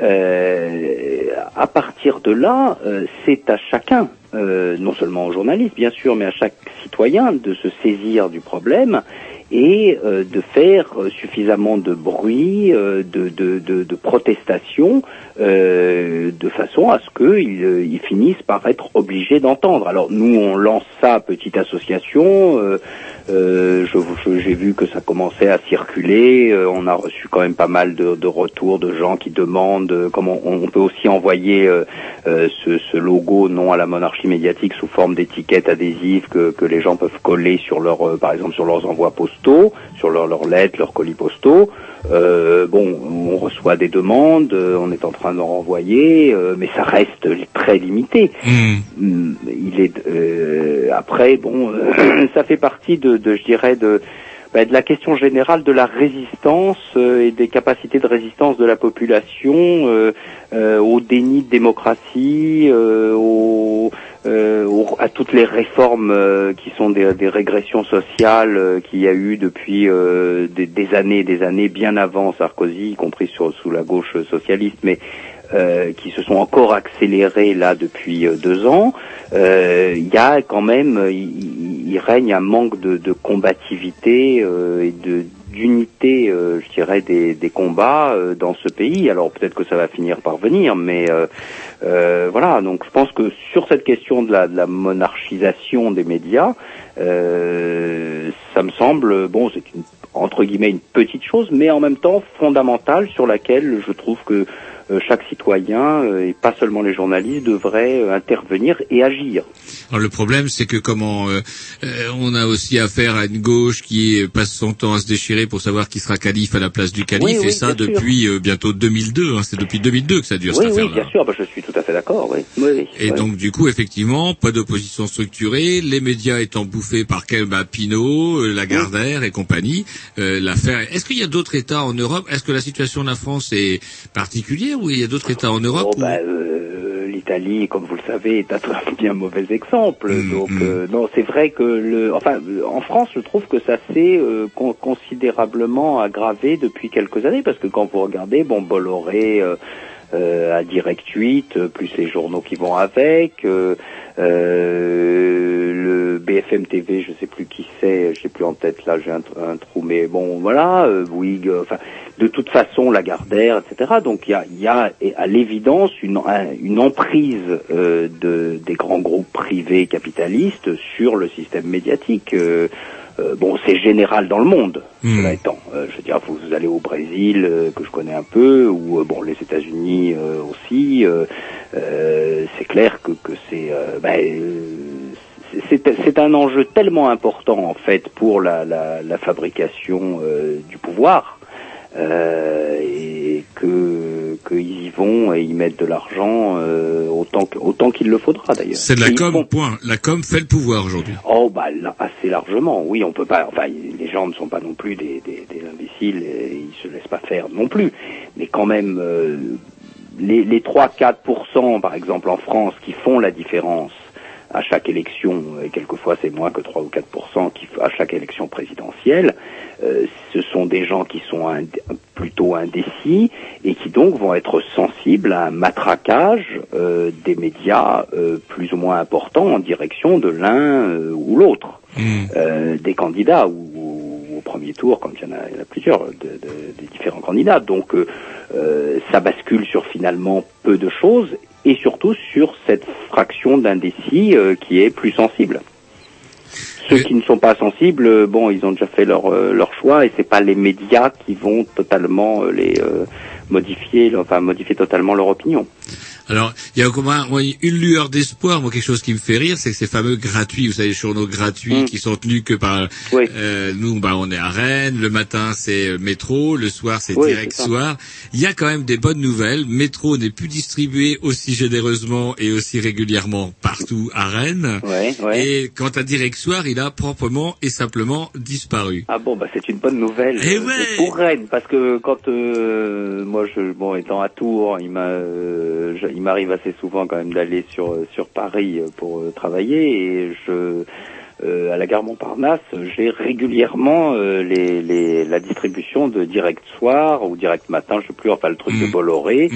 euh, à partir de là, euh, c'est à chacun, euh, non seulement aux journalistes bien sûr, mais à chaque citoyen de se saisir du problème et euh, de faire euh, suffisamment de bruit, euh, de, de, de, protestation, de façon à ce qu'ils ils finissent par être obligés d'entendre. Alors nous, on lance ça, petite association. J'ai vu que ça commençait à circuler. on a reçu quand même pas mal de, retours de gens qui demandent comment on, peut aussi envoyer ce, ce logo non à la monarchie médiatique sous forme d'étiquettes adhésives que, que les gens peuvent coller sur leur, par exemple sur leurs envois postaux, sur leurs leurs lettres, leurs colis postaux. Euh, bon, on reçoit des demandes, euh, on est en train d'en renvoyer, euh, mais ça reste très limité. Mm, Il est euh, après bon, ça fait partie de, de je dirais de bah, de la question générale de la résistance et des capacités de résistance de la population au déni de démocratie, au, à toutes les réformes euh, qui sont des, des régressions sociales euh, qu'il y a eu depuis euh, des, des années des années, bien avant Sarkozy, y compris sur, sous la gauche socialiste, mais euh, qui se sont encore accélérées là depuis euh, deux ans. Euh, Il y a quand même, il, règne un manque de, de combativité et de d'unité, euh, je dirais, des, des combats euh, dans ce pays. Alors peut-être que ça va finir par venir, mais euh, euh, voilà. Donc je pense que sur cette question de la, de la monarchisation des médias, euh, ça me semble bon, c'est une entre guillemets une petite chose, mais en même temps fondamentale sur laquelle je trouve que chaque citoyen euh, et pas seulement les journalistes devraient euh, intervenir et agir. Alors le problème, c'est que comment euh, euh, on a aussi affaire à une gauche qui euh, passe son temps à se déchirer pour savoir qui sera calife à la place du calife, Oui, oui, et ça sûr. depuis euh, bientôt 2002. hein, c'est depuis 2002 que ça dure oui, cette oui, affaire-là. bien sûr, bah, je suis tout à fait d'accord. Oui. Oui, oui, Et oui. donc du coup, effectivement, pas d'opposition structurée, les médias étant bouffés par bah, euh, Lagardère et compagnie. Euh, L'affaire. Est-ce qu'il y a d'autres États en Europe? Est-ce que la situation de la France est particulière ou il y a d'autres États en Europe Oh, bah, euh, L'Italie, comme vous le savez, est un très bien mauvais exemple. Mm, Donc, euh, non, c'est vrai que le, enfin, euh, en France, je trouve que ça s'est euh, con- considérablement aggravé depuis quelques années, parce que quand vous regardez, bon, Bolloré euh, euh, à Direct 8, euh, plus les journaux qui vont avec, euh, euh, le BFM TV, je sais plus qui c'est, je sais plus en tête là, j'ai un, un trou, mais bon, voilà, euh, Bouygues, euh, enfin, de toute façon, Lagardère, etc. Donc il y a, il y a à l'évidence une, un- une emprise euh, de, des grands groupes privés capitalistes sur le système médiatique. Euh, euh, bon, c'est général dans le monde, cela étant. Euh, je veux dire, vous, vous allez au Brésil, euh, que je connais un peu, ou bon, les États-Unis euh, aussi. euh, euh, c'est clair que, que c'est, euh, ben, c'est c'est un enjeu tellement important en fait pour la, la, la fabrication euh, du pouvoir et que qu'ils y vont et y mettent de l'argent euh, autant autant qu'il le faudra d'ailleurs. C'est de la Et ils com, font. point. La com fait le pouvoir aujourd'hui. Oh bah là, assez largement, oui, on peut pas. Enfin, les gens ne sont pas non plus des, des, des imbéciles, et ils se laissent pas faire non plus. Mais quand même, euh, les, les 3-4% par exemple en France qui font la différence à chaque élection, et quelquefois c'est moins que 3 ou 4% qui, à chaque élection présidentielle, euh, ce sont des gens qui sont ind- plutôt indécis et qui donc vont être sensibles à un matraquage euh, des médias euh, plus ou moins important en direction de l'un ou l'autre euh, des candidats ou, ou au premier tour quand il y en a, il y en a plusieurs de, de- des différents candidats. Donc ça bascule sur finalement peu de choses et surtout sur cette fraction d'indécis qui est plus sensible. Ceux qui ne sont pas sensibles, euh, bon, ils ont déjà fait leur euh, leur choix et c'est pas les médias qui vont totalement euh, les euh, modifier, enfin modifier totalement leur opinion. Alors, il y a comme un- moi, une lueur d'espoir, moi quelque chose qui me fait rire, c'est que ces fameux gratuits, vous savez, les journaux gratuits qui sont tenus que par euh, nous, bah, on est à Rennes, le matin c'est euh, métro, le soir c'est Oui, direct soir. Il y a quand même des bonnes nouvelles. Métro n'est plus distribué aussi généreusement et aussi régulièrement partout à Rennes. Ouais, ouais. Et quant à direct soir, il a proprement et simplement disparu. Ah bon, bah c'est une bonne nouvelle Eh euh, pour Rennes, parce que quand euh, moi, je, bon, étant à Tours, il m'a, euh, il m'arrive assez souvent quand même d'aller sur euh, sur Paris euh, pour euh, travailler et je euh, à la gare Montparnasse, j'ai régulièrement les, les, la distribution de direct soir ou direct matin, je sais plus, enfin le truc de Bolloré,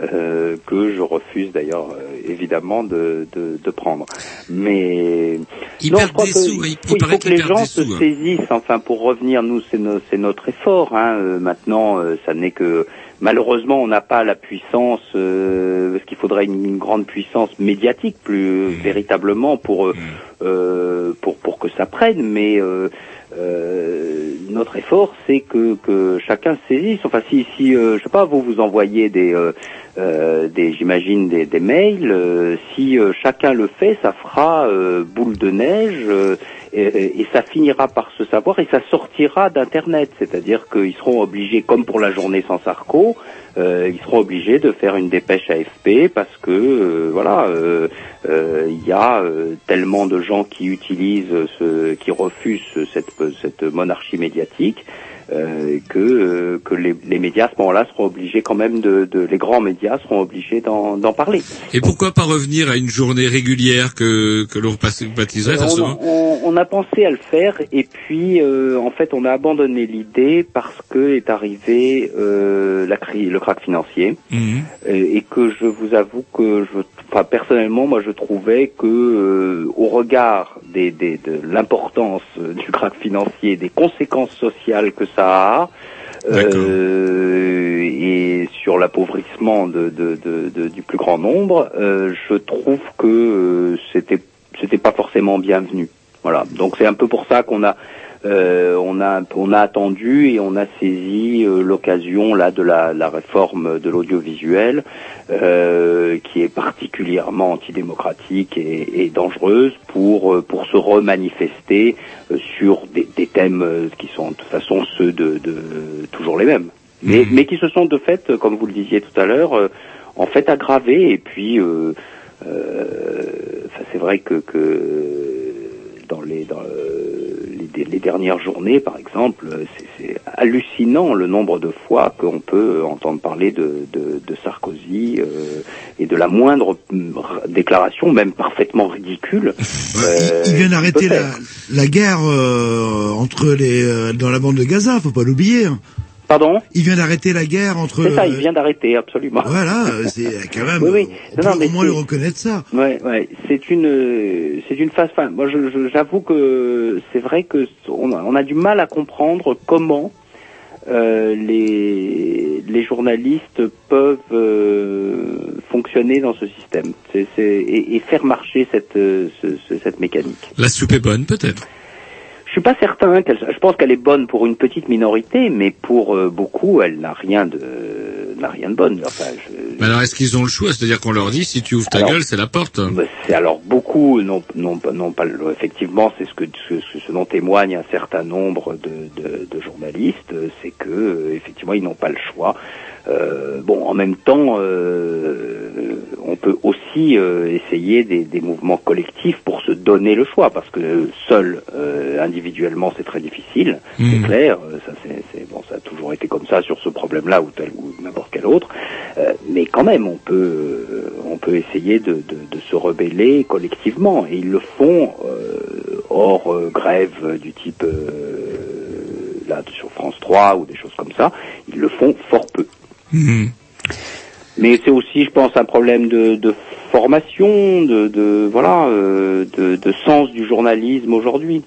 euh, que je refuse d'ailleurs évidemment de, de, de prendre. Mais Ils non, je crois des que sous, il il- faut, il que les gens se sous, hein. saisissent. Enfin, pour revenir, nous, c'est no- c'est notre effort. Hein. Euh, maintenant, euh, ça n'est que malheureusement, on n'a pas la puissance, euh, parce qu'il faudrait une, une grande puissance médiatique, plus véritablement pour euh, euh, pour pour que ça prenne. Mais euh, notre effort, c'est que, que chacun se saisisse. Enfin, si, si euh, je sais pas, vous vous envoyez des, euh, euh, des j'imagine des, des mails. euh, si chacun le fait, ça fera boule de neige et, ça finira par se savoir et ça sortira d'internet. C'est-à-dire qu'ils seront obligés, comme pour la journée sans Sarko, euh, ils seront obligés de faire une dépêche AFP parce que euh, voilà, euh, il y a tellement de gens qui utilisent ce, qui refusent cette, cette monarchie médiatique euh, que euh, que les, les médias à ce moment-là seront obligés quand même de, de les grands médias seront obligés d'en parler. Et pourquoi pas revenir à une journée régulière que, que l'on baptiserait on, on- on a pensé à le faire et puis euh, en fait on a abandonné l'idée parce que est arrivé euh, la crise, le crack financier Mhm. et, et que je vous avoue que je, enfin, personnellement moi je trouvais que euh, au regard des, des- de l'importance euh, du crack financier, des conséquences sociales que euh, et sur l'appauvrissement de, de- de- de- du plus grand nombre, euh, je trouve que euh, c'était c'était pas forcément bienvenu. Voilà. Donc c'est un peu pour ça qu'on a euh, on a on a attendu et on a saisi euh, l'occasion là de la, la réforme de l'audiovisuel euh, qui est particulièrement antidémocratique et, et dangereuse pour pour se remanifester sur des, des thèmes qui sont de toute façon ceux de, de toujours les mêmes. Mais mais qui se sont de fait comme vous le disiez tout à l'heure en fait aggravés. Et puis c'est vrai que, que dans les dans les, dernières journées, par exemple, euh, c'est- hallucinant le nombre de fois qu'on peut entendre parler de, de, de Sarkozy euh, et de la moindre mm, déclaration, même parfaitement ridicule. euh, Il vient d'arrêter la, guerre euh, entre les euh, dans la bande de Gaza, faut pas l'oublier. Pardon Il vient d'arrêter la guerre entre. C'est ça, il euh, vient d'arrêter, absolument. Voilà, c'est quand même. Oui, oui. On Non, non, peut mais au moins le reconnaître ça. Ouais, ouais. C'est une, c'est une phase. Enfin, moi, j'avoue que c'est vrai que on a, on a du mal à comprendre comment euh, les les journalistes peuvent euh, fonctionner dans ce système et, et faire marcher cette ce- ce- cette mécanique. La soupe est bonne, peut-être. Je suis pas certain qu'elle. Je pense qu'elle est bonne pour une petite minorité, mais pour euh, beaucoup, elle n'a rien de n'a rien de bonne. Enfin, je- Mais alors, est-ce qu'ils ont le choix? C'est-à-dire qu'on leur dit, si tu ouvres ta Alors, gueule, c'est la porte. Bah, C'est alors beaucoup, non, non, pas- non pas effectivement, c'est ce que ce, ce dont témoigne un certain nombre de, de, de journalistes, c'est que euh, effectivement ils n'ont pas le choix. Euh, bon, en même temps, euh, on peut aussi euh, essayer des, des mouvements collectifs pour se donner le choix, parce que seul, euh, individuellement, c'est très difficile, c'est clair. euh, Ça, c'est, bon, ça a toujours été comme ça sur ce problème-là ou tel ou n'importe quel autre. Euh, mais quand même, on peut, euh, on peut essayer de, de, de se rebeller collectivement, et ils le font euh, hors grève du type euh, là sur France 3 ou des choses comme ça. Ils le font fort peu. Mais c'est aussi, je pense, un problème de, formation, de, voilà, euh, de, sens du journalisme aujourd'hui.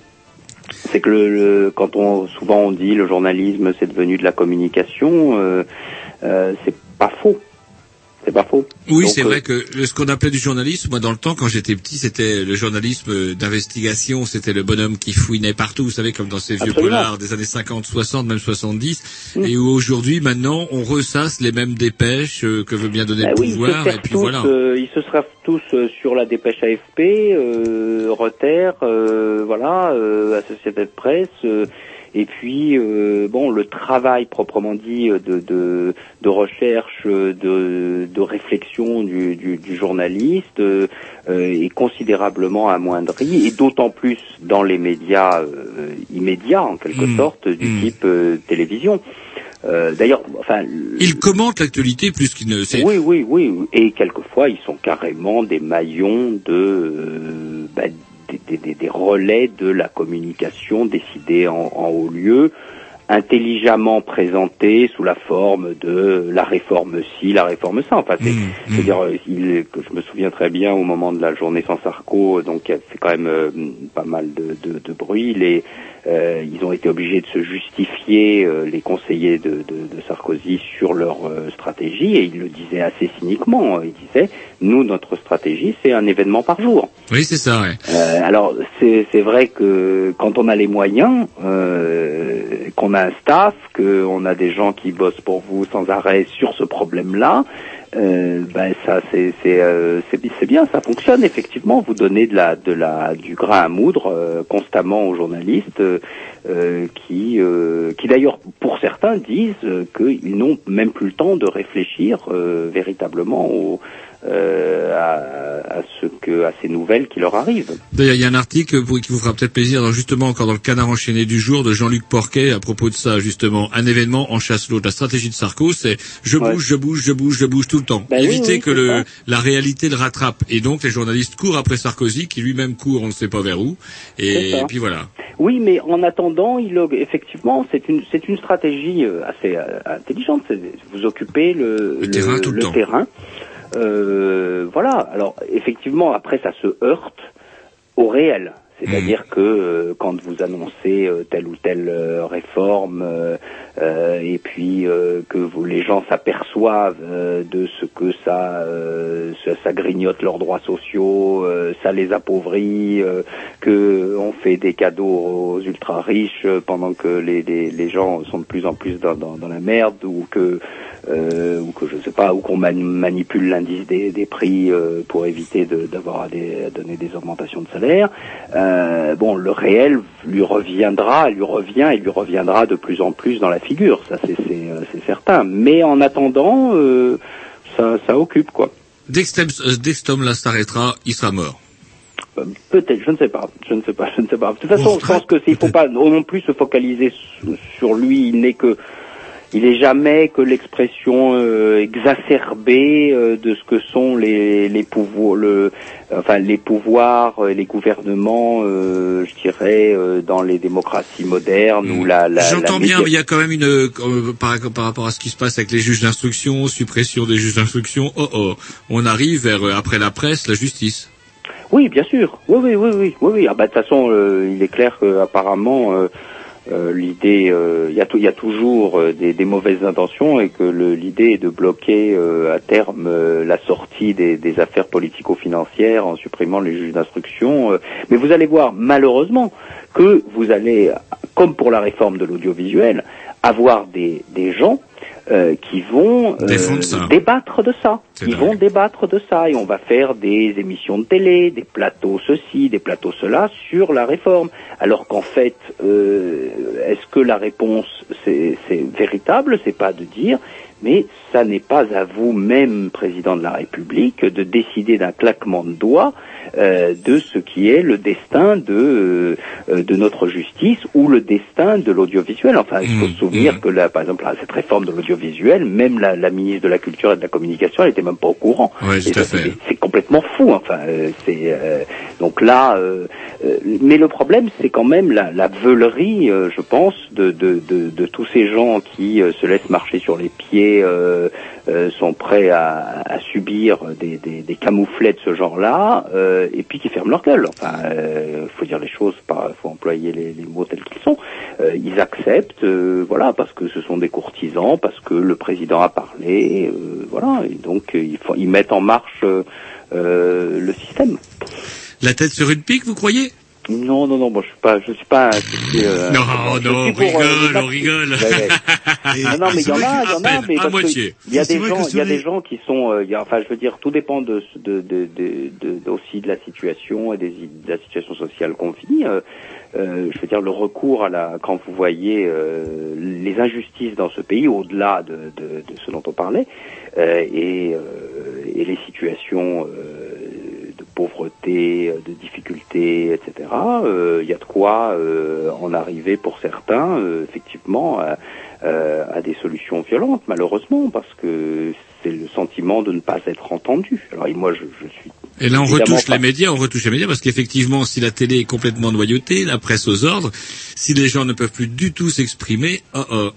C'est que le- quand on souvent on dit le journalisme c'est devenu de la communication, euh, euh, c'est pas faux. C'est pas faux. Oui, c'est euh, vrai que ce qu'on appelait du journalisme, moi dans le temps quand j'étais petit, c'était le journalisme d'investigation, c'était le bonhomme qui fouinait partout, vous savez, comme dans ces vieux Absolument. polars des années 50, 60, même 70, et où aujourd'hui, maintenant, on ressasse les mêmes dépêches euh, que veut bien donner Bah le oui, se pouvoir, et puis tous, voilà. euh, ils se servent tous sur la dépêche AFP, euh, Reuters, euh, voilà, euh, Associated Press, euh, et puis bon, le travail proprement dit euh, de, de, de recherche, euh, de, de réflexion du, du, du journaliste euh, euh, est considérablement amoindri, et d'autant plus dans les médias euh, immédiats en quelque Mm. sorte du type euh, télévision. Euh, D'ailleurs, enfin, Il commente l'actualité plus qu'il ne oui, oui, oui, et quelquefois ils sont carrément des maillons de euh, bah, des, des- des- relais de la communication décidée en, en haut lieu, intelligemment présentés sous la forme de la réforme ci, la réforme ça. Enfin, c'est, c'est-à-dire, euh, il, que je me souviens très bien au moment de la journée sans Sarko, donc qui a fait quand même euh, pas mal de, de, de bruit. Les, euh, ils ont été obligés de se justifier, euh, les conseillers de, de, de Sarkozy, sur leur euh, stratégie, et ils le disaient assez cyniquement. Ils disaient, nous, notre stratégie, c'est un événement par jour. Oui, c'est ça, ouais. Euh, alors c'est vrai que quand on a les moyens, euh, qu'on a un staff, qu'on a des gens qui bossent pour vous sans arrêt sur ce problème-là, euh, ben ça c'est c'est euh, c'est bi- c'est bien, ça fonctionne effectivement. Vous donnez de la de la du grain à moudre euh, constamment aux journalistes euh, qui euh, qui d'ailleurs pour certains disent qu'ils n'ont même plus le temps de réfléchir véritablement au euh, à, à ce que à ces nouvelles qui leur arrivent. D'ailleurs, il y a un article pour- qui vous fera peut-être plaisir, justement encore dans le canard enchaîné du jour de Jean-Luc Porquet à propos de ça, justement. Un événement en chasse l'autre. La stratégie de Sarko, c'est je bouge, je bouge, je bouge, je bouge tout le temps. Ben Éviter oui, que le, ça. la réalité le rattrape. Et donc, les journalistes courent après Sarkozy, qui lui-même court, on ne sait pas vers où. Et, puis voilà. Oui, mais en attendant, il effectivement, c'est une c'est une stratégie euh, assez euh, intelligente. Vous occupez le, Le terrain tout le temps. terrain. Euh, voilà. Alors effectivement, après, ça se heurte au réel. C'est-à-dire Mmh. que euh, quand vous annoncez euh, telle ou telle euh, réforme, et puis euh, que vous, les gens s'aperçoivent de ce que ça, euh, ça, ça grignote leurs droits sociaux, ça les appauvrit, euh, que on fait des cadeaux aux ultra riches pendant que les, les, les gens sont de plus en plus dans, dans, dans la merde, ou que euh, ou que je sais pas, ou qu'on mani- manipule l'indice des, des prix euh, pour éviter d'avoir à, donner des augmentations de salaire. Euh, bon, le réel lui reviendra, lui revient et lui reviendra de plus en plus dans la figure, ça c'est euh, certain. Mais en attendant, euh, ça, ça occupe quoi. Dès que euh, cet homme-là s'arrêtera, il sera mort. Peut-être, je ne sais pas, je ne sais pas, je ne sais pas. De toute façon, je pense que s'il faut pas non plus se focaliser su- sur lui, il n'est que, il est jamais que l'expression euh, exacerbée euh, de ce que sont les, les pouvoirs, le, enfin les pouvoirs, et les gouvernements, euh, je dirais, euh, dans les démocraties modernes où la, la J'entends bien, mais il y a quand même une, euh, par, par rapport à ce qui se passe avec les juges d'instruction, suppression des juges d'instruction, oh oh, on arrive vers, euh, après la presse, la justice. Oui, bien sûr. Oui, oui, oui, oui, oui, oui. Ah bah de toute façon, euh, il est clair qu'apparemment euh, euh, l'idée, euh, il y a tou- il y a toujours euh, des, mauvaises intentions et que l'idée est de bloquer euh, à terme euh, la sortie des, affaires politico-financières en supprimant les juges d'instruction. euh. mais vous allez voir, malheureusement, que vous allez, comme pour la réforme de l'audiovisuel, avoir des gens euh, qui vont euh, débattre de ça. Ils dingue. vont débattre de ça et on va faire des émissions de télé, des plateaux ceci, des plateaux cela sur la réforme. Alors qu'en fait, euh, est-ce que la réponse c'est c'est véritable? C'est pas de dire, mais ça n'est pas à vous-même, président de la République, de décider d'un claquement de doigts euh, de ce qui est le destin de euh, de notre justice ou le destin de l'audiovisuel. Enfin, il faut se souvenir que là, par exemple, là, cette réforme de l'audiovisuel, même la, la ministre de la Culture et de la Communication, elle était même pas au courant. Ouais, à c'est- complètement fou. Enfin, euh, c'est euh, donc là. euh, euh, mais le problème, c'est quand même la, la veulerie, euh, je pense, de, de, de, de tous ces gens qui se laissent marcher sur les pieds, sont prêts à, à subir des, des, des camouflets de ce genre-là, euh, et puis qui ferment leur gueule. Enfin, il faut dire les choses, faut employer les, les mots tels qu'ils sont. Euh, ils acceptent, euh, voilà, parce que ce sont des courtisans, parce que le président a parlé, euh, voilà, et donc euh, ils, ils mettent en marche euh, euh, le système. La tête sur une pique, vous croyez? Non, non, non, moi je suis pas, je suis pas. euh, Non, non, suis on euh, rigole, on rigole. Ouais, ouais. non, non, mais il y en a, il y en a, mais parce moitié. il y a des gens, il y a des gens qui sont, euh, y a- enfin, je veux dire, tout dépend de, de, de, de, de- aussi de la situation et des, de la situation sociale qu'on vit. euh, euh, je veux dire, le recours à la, quand vous voyez euh, les injustices dans ce pays, au-delà de, de, de ce dont on parlait, euh, et, euh, et les situations euh, pauvreté, euh, de difficultés, etc., euh, il y a de quoi euh, en arriver pour certains, euh, effectivement, à, euh, à des solutions violentes, malheureusement, parce que c'est le sentiment de ne pas être entendu. Alors et moi, je, je suis Et là, on retouche pas- les médias, on retouche les médias, parce qu'effectivement, si la télé est complètement noyautée, la presse aux ordres, si les gens ne peuvent plus du tout s'exprimer, oh oh.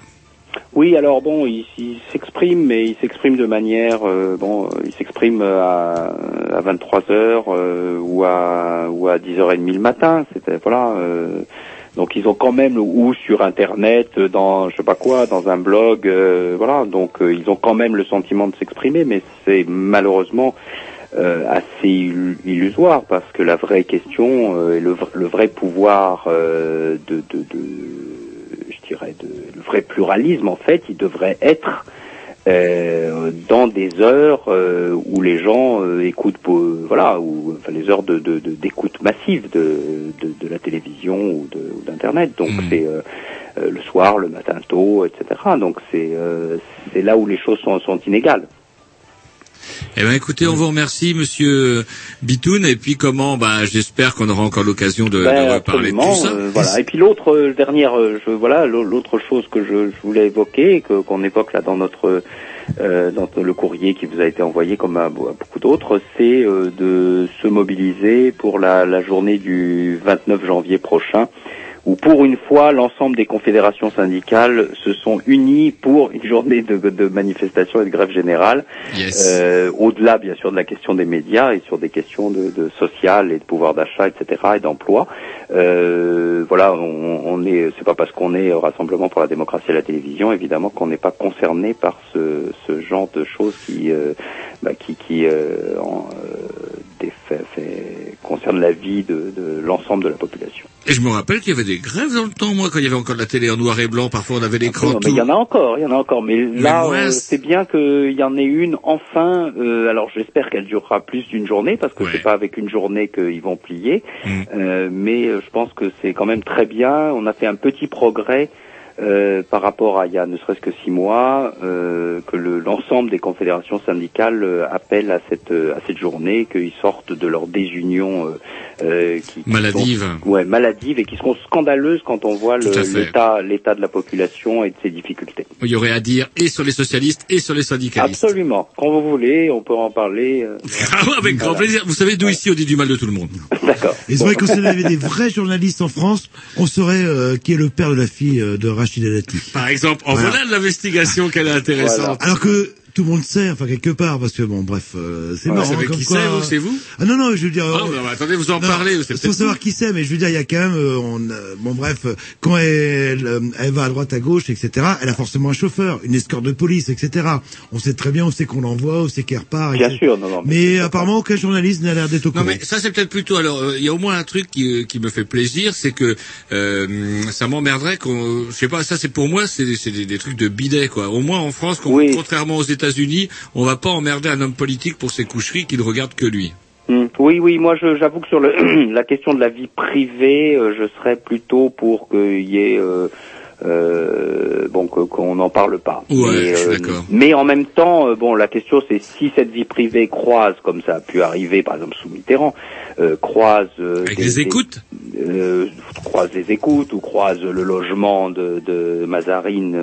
Oui, alors bon, il, il s'exprime, mais il s'exprime de manière, euh, bon, euh, il s'exprime à, à 23 heures euh, ou à ou à 10h30 le matin. C'était voilà. euh, donc ils ont quand même ou sur internet, dans je sais pas quoi, dans un blog, euh, voilà. Donc euh, ils ont quand même le sentiment de s'exprimer, mais c'est malheureusement euh, assez illu- illusoire parce que la vraie question euh, et le, le vrai pouvoir euh, de, de, de dirais de, le vrai pluralisme en fait il devrait être euh, dans des heures euh, où les gens euh, écoutent voilà ou enfin les heures de de- de- d'écoute massive de, de de la télévision ou d'internet. Donc c'est euh, le soir le matin tôt etc donc c'est euh, c'est là où les choses sont sont inégales Eh ben, écoutez, on vous remercie, monsieur Bitoun, et puis comment, ben, j'espère qu'on aura encore l'occasion de, Ben, de reparler de tout ça. euh, voilà. Et puis l'autre euh, dernière, euh, je, voilà, l'au- l'autre chose que je, je voulais évoquer, que qu'on évoque là dans notre euh, dans le courrier qui vous a été envoyé, comme à, beaucoup d'autres, c'est euh, de se mobiliser pour la, la journée du 29 janvier prochain, où pour une fois l'ensemble des confédérations syndicales se sont unies pour une journée de, de manifestation et de grève générale, euh, au-delà bien sûr de la question des médias et sur des questions de, de social et de pouvoir d'achat, etc. et d'emploi. Euh, voilà, on, on est, c'est pas parce qu'on est au Rassemblement pour la démocratie et la télévision, évidemment, qu'on n'est pas concerné par ce, ce genre de choses qui, euh, bah, qui, qui euh, en, euh, des faits- concernent la vie de, de l'ensemble de la population. Et je me rappelle qu'il y avait des grèves dans le temps, moi, quand il y avait encore la télé en noir et blanc, parfois on avait l'écran Non, mais tout. il y en a encore, il y en a encore. Mais là, euh, c'est- bien qu'il y en ait une enfin. euh, alors j'espère qu'elle durera plus d'une journée parce que c'est pas avec une journée qu'ils vont plier. Mm. Euh, mais euh, je pense que c'est quand même très bien. On a fait un petit progrès. Euh, par rapport à il y a ne serait-ce que six mois, euh, que le- l'ensemble des confédérations syndicales euh, appellent à cette euh, à cette journée, qu'ils sortent de leur désunion euh, euh, qui, qui Maladive. sont- ouais, maladive et qui seront scandaleuses quand on voit l'état l'état de la population et de ses difficultés. Il y aurait à dire et sur les socialistes et sur les syndicalistes. Absolument. Quand vous voulez, on peut en parler. euh, Ah avec grand Voilà. plaisir. Vous savez d'où ici on dit du mal de tout le monde. D'accord. Et c'est vrai que si on avait des vrais journalistes en France, on saurait euh, qui est le père de la fille euh, de Par exemple, en voilà, de l'investigation qu'elle est intéressante. Alors que tout le monde sait, enfin quelque part, parce que bon, bref, euh, c'est marrant. vous savez qui c'est, vous C'est vous Ah non non, je veux dire. Ah, euh, bah, attendez, vous en non, parlez. c'est Sans peut-être savoir qui c'est, mais je veux dire, il y a quand même, euh, on, euh, bon bref, euh, quand elle, euh, elle va à droite, à gauche, etc. Elle a forcément un chauffeur, une escorte de police, etc. On sait très bien où c'est qu'on l'envoie, où c'est qu'elle repart. Bien etc. sûr, non, non. Mais apparemment, aucun journaliste n'a l'air d'être au Non courant. mais ça c'est peut-être plutôt alors euh, il y a au moins un truc qui, euh, qui me fait plaisir c'est que euh, ça m'emmerderait qu'on je sais pas ça c'est pour moi c'est c'est des, des trucs de bidet quoi au moins en France contrairement aux États-Unis on va pas emmerder un homme politique pour ses coucheries qui ne regarde que lui Hmm. Oui, oui, moi j'avoue que sur le, la question de la vie privée, euh, je serais plutôt pour qu'il y ait euh, euh, bon qu'on n'en parle pas. Ouais, mais, je suis euh, d'accord. mais en même temps, bon, la question c'est si cette vie privée croise, comme ça a pu arriver par exemple sous Mitterrand, croise Avec des- les des- écoutes croise les écoutes ou croise le logement de, de Mazarine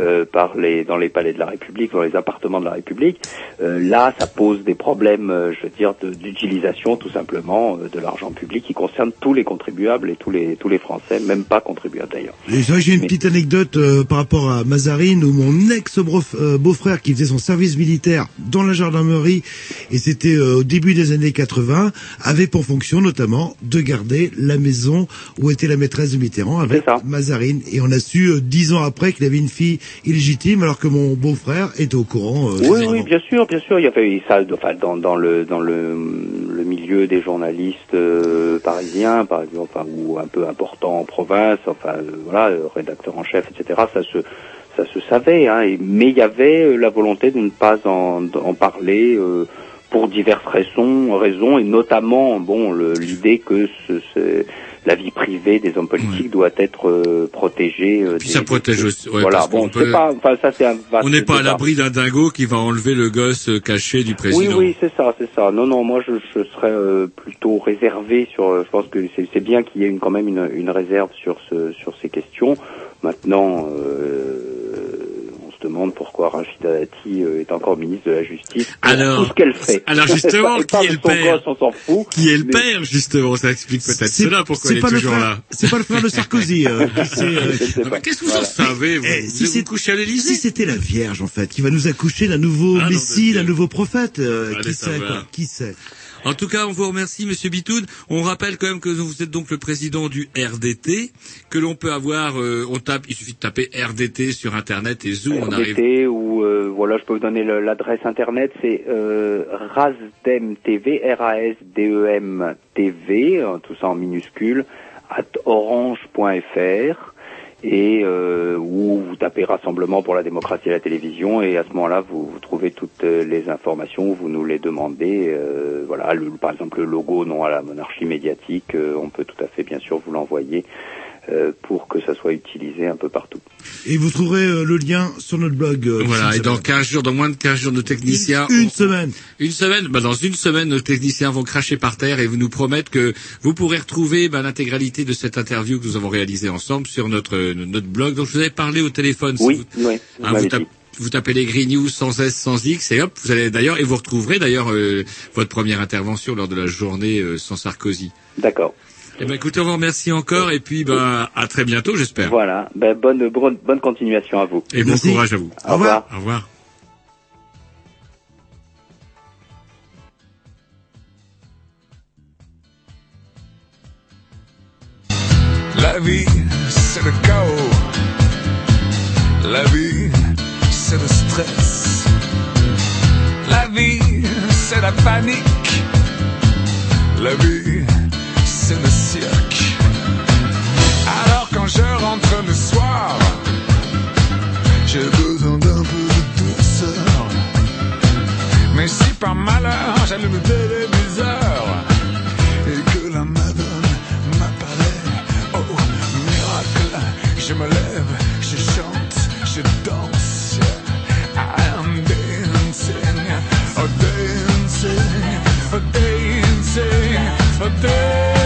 euh, euh, par les, dans les palais de la République, dans les appartements de la République, euh, là, ça pose des problèmes, euh, je veux dire, d'utilisation tout simplement euh, de l'argent public qui concerne tous les contribuables et tous les tous les Français, même pas contribuables d'ailleurs. J'ai une petite anecdote euh, par rapport à Mazarine où mon ex-beau-frère qui faisait son service militaire dans la gendarmerie et c'était euh, au début des années 80 avait pour fonction notamment de garder la maison où était la maîtresse de Mitterrand avec Mazarine. Et on a su euh, dix ans après qu'il avait une fille illégitime alors que mon beau-frère était au courant. euh, Oui, oui, bien sûr, bien sûr. Il y avait ça, enfin, dans, dans le dans le, le milieu des journalistes euh, parisiens, par exemple, enfin, ou un peu importants en province, enfin, euh, voilà, rédacteur en chef, etc. Ça se ça se savait, hein, et- mais il y avait euh, la volonté de ne pas en, en parler. euh, pour diverses raisons, raisons et notamment bon l'idée que ce, ce- la vie privée des hommes politiques doit être euh, protégée. euh, Puis des- ça protège aussi. ouais, voilà, parce qu'on bon, peut- c'est pas, enfin ça c'est un vaste On n'est pas à l'abri d'un dingo qui va enlever le gosse euh, caché du Oui, président. oui, c'est ça, c'est ça. Non, non, moi je, je serais euh, plutôt réservé sur. Je pense que c'est bien qu'il y ait une, quand même une, une réserve sur ce, sur ces questions. Maintenant, demande pourquoi Rachida Dati euh, est encore ministre de la Justice. Alors, tout ce qu'elle fait. alors justement, qui est le père gosse, on s'en fout. Qui est le mais- père, justement Ça explique peut-être C'est- cela, pourquoi c'est il est pas le toujours frère- là. C'est pas le frère de Sarkozy. euh, euh, Je sais pas. Qu'est-ce que vous Voilà. en savez vous, Eh, si vous couchez à Si l'Élysée c'était la Vierge, en fait, qui va nous accoucher d'un nouveau Ah, Messie, d'un nouveau prophète, euh, Allez qui sait, quoi, qui sait. En tout cas, on vous remercie, Monsieur Bitoun. On rappelle quand même que vous êtes donc le président du RDT, que l'on peut avoir, euh, on tape, il suffit de taper RDT sur Internet et zoom, on arrive. Ou euh, voilà, je peux vous donner l'adresse internet, c'est euh, Rasdem TV, R-A-S-D-E-M TV, euh, tout ça en minuscule, at orange.fr et euh, où vous tapez Rassemblement pour la démocratie et la télévision et à ce moment-là vous, vous trouvez toutes euh, les informations, vous nous les demandez. euh, voilà, le- par exemple le logo non à la monarchie médiatique, euh, on peut tout à fait bien sûr vous l'envoyer pour que ça soit utilisé un peu partout. Et vous trouverez euh, le lien sur notre blog. euh, Voilà, et dans semaine. 15 jours, dans moins de 15 jours, nos techniciens... Une on- semaine. Une semaine, bah dans une semaine, nos techniciens vont cracher par terre et vous nous promettent que vous pourrez retrouver bah, l'intégralité de cette interview que nous avons réalisée ensemble sur notre euh, notre blog. Donc je vous avais parlé au téléphone. si Oui, vous, oui, vous hein, vous, vous tapez les Green News sans S, sans X et hop, vous allez d'ailleurs et vous retrouverez d'ailleurs euh, votre première intervention lors de la journée euh, sans Sarkozy. D'accord. Eh ben écoutez, on vous remercie encore et puis bah à très bientôt, j'espère. Voilà, ben, bonne, bonne, bonne continuation à vous. Et bon courage à vous. Au revoir. Au revoir. La vie, c'est le chaos. La vie, c'est le stress. La vie, c'est la panique. La vie, c'est le cirque. Alors quand je rentre le soir, j'ai besoin d'un peu de douceur. Mais si par malheur j'allume le téléviseur et que la madone m'apparaît, oh miracle, je me lève, je chante, je danse. I am dancing, oh dancing, oh dancing, oh dancing.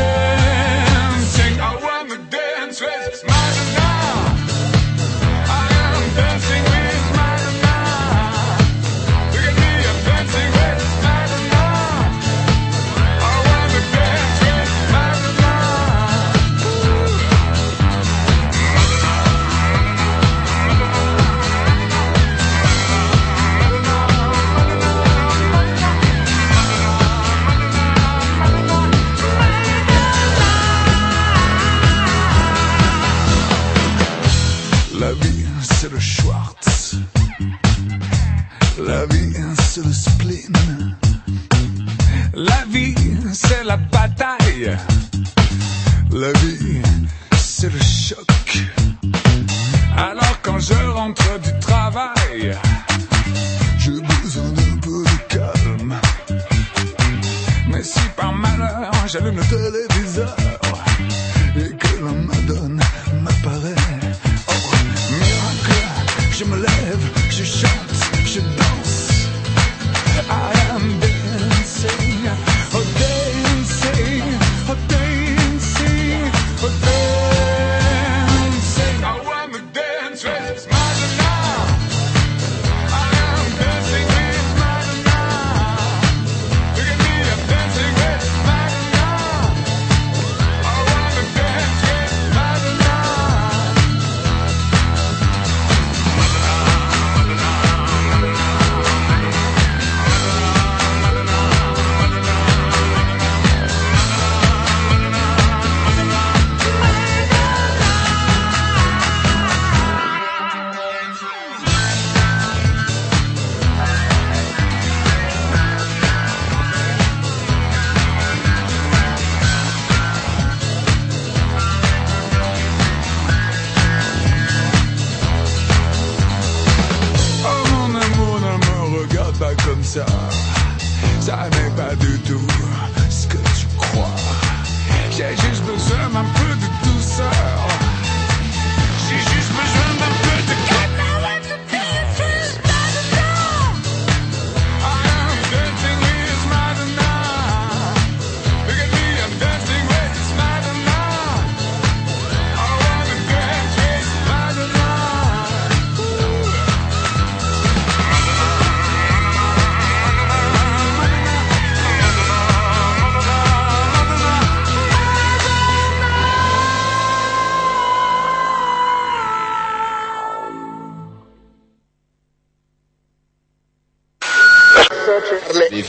C'est le spleen. La vie, c'est la bataille. La vie, c'est le choc. Alors quand je rentre du travail, j'ai besoin d'un peu de calme. Mais si par malheur j'allume le téléviseur et que la madone m'apparaît, oh miracle, je me lève,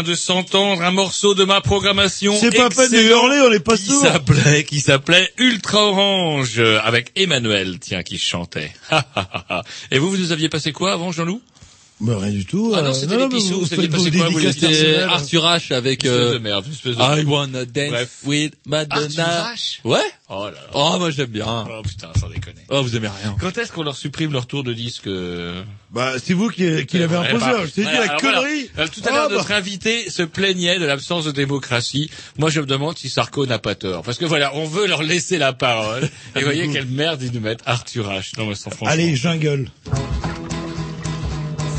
Vient de s'entendre un morceau de ma programmation. C'est pas peine de hurler, on est pas qui s'appelait, qui s'appelait Ultra Orange, euh, avec Emmanuel, tiens, qui chantait. Et vous, vous nous aviez passé quoi avant, Jean-Loup? Bah, rien du tout. Ah non, euh, c'était non, les Pissous, vous vous faites aviez vos passé quoi, vous, dédicaces C'était. Arthur H avec Espèce euh, de merde, espèce de- I wanna dance Bref. with Madonna. Arthur H Ouais. Oh là là. Oh, moi j'aime bien. Oh putain, sans déconner. Oh, vous aimez rien. Quand est-ce qu'on leur supprime leur tour de disque euh Bah, c'est vous qui, qui l'avez Ouais, imposé. bah, alors, Je t'ai dit voilà, la alors voilà. connerie. Euh, Tout à l'heure, Ah, bah. notre invité se plaignait de l'absence de démocratie. Moi, je me demande si Sarko n'a pas tort. Parce que voilà, on veut leur laisser la parole. Et voyez quelle merde ils nous mettent Arthur H. Non, mais sans franchement. Allez, jungle.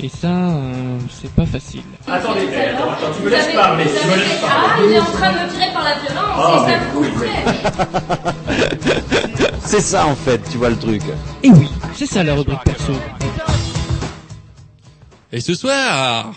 Et ça, euh, c'est pas facile. Attendez, attends, attends, tu me laisses parler, tu me laisses Ah, parler. il est en train de me tirer par la violence, Ah, et ça plaît. C'est ça en fait, tu vois le truc. Et oui, c'est ça la rubrique perso. Et ce soir,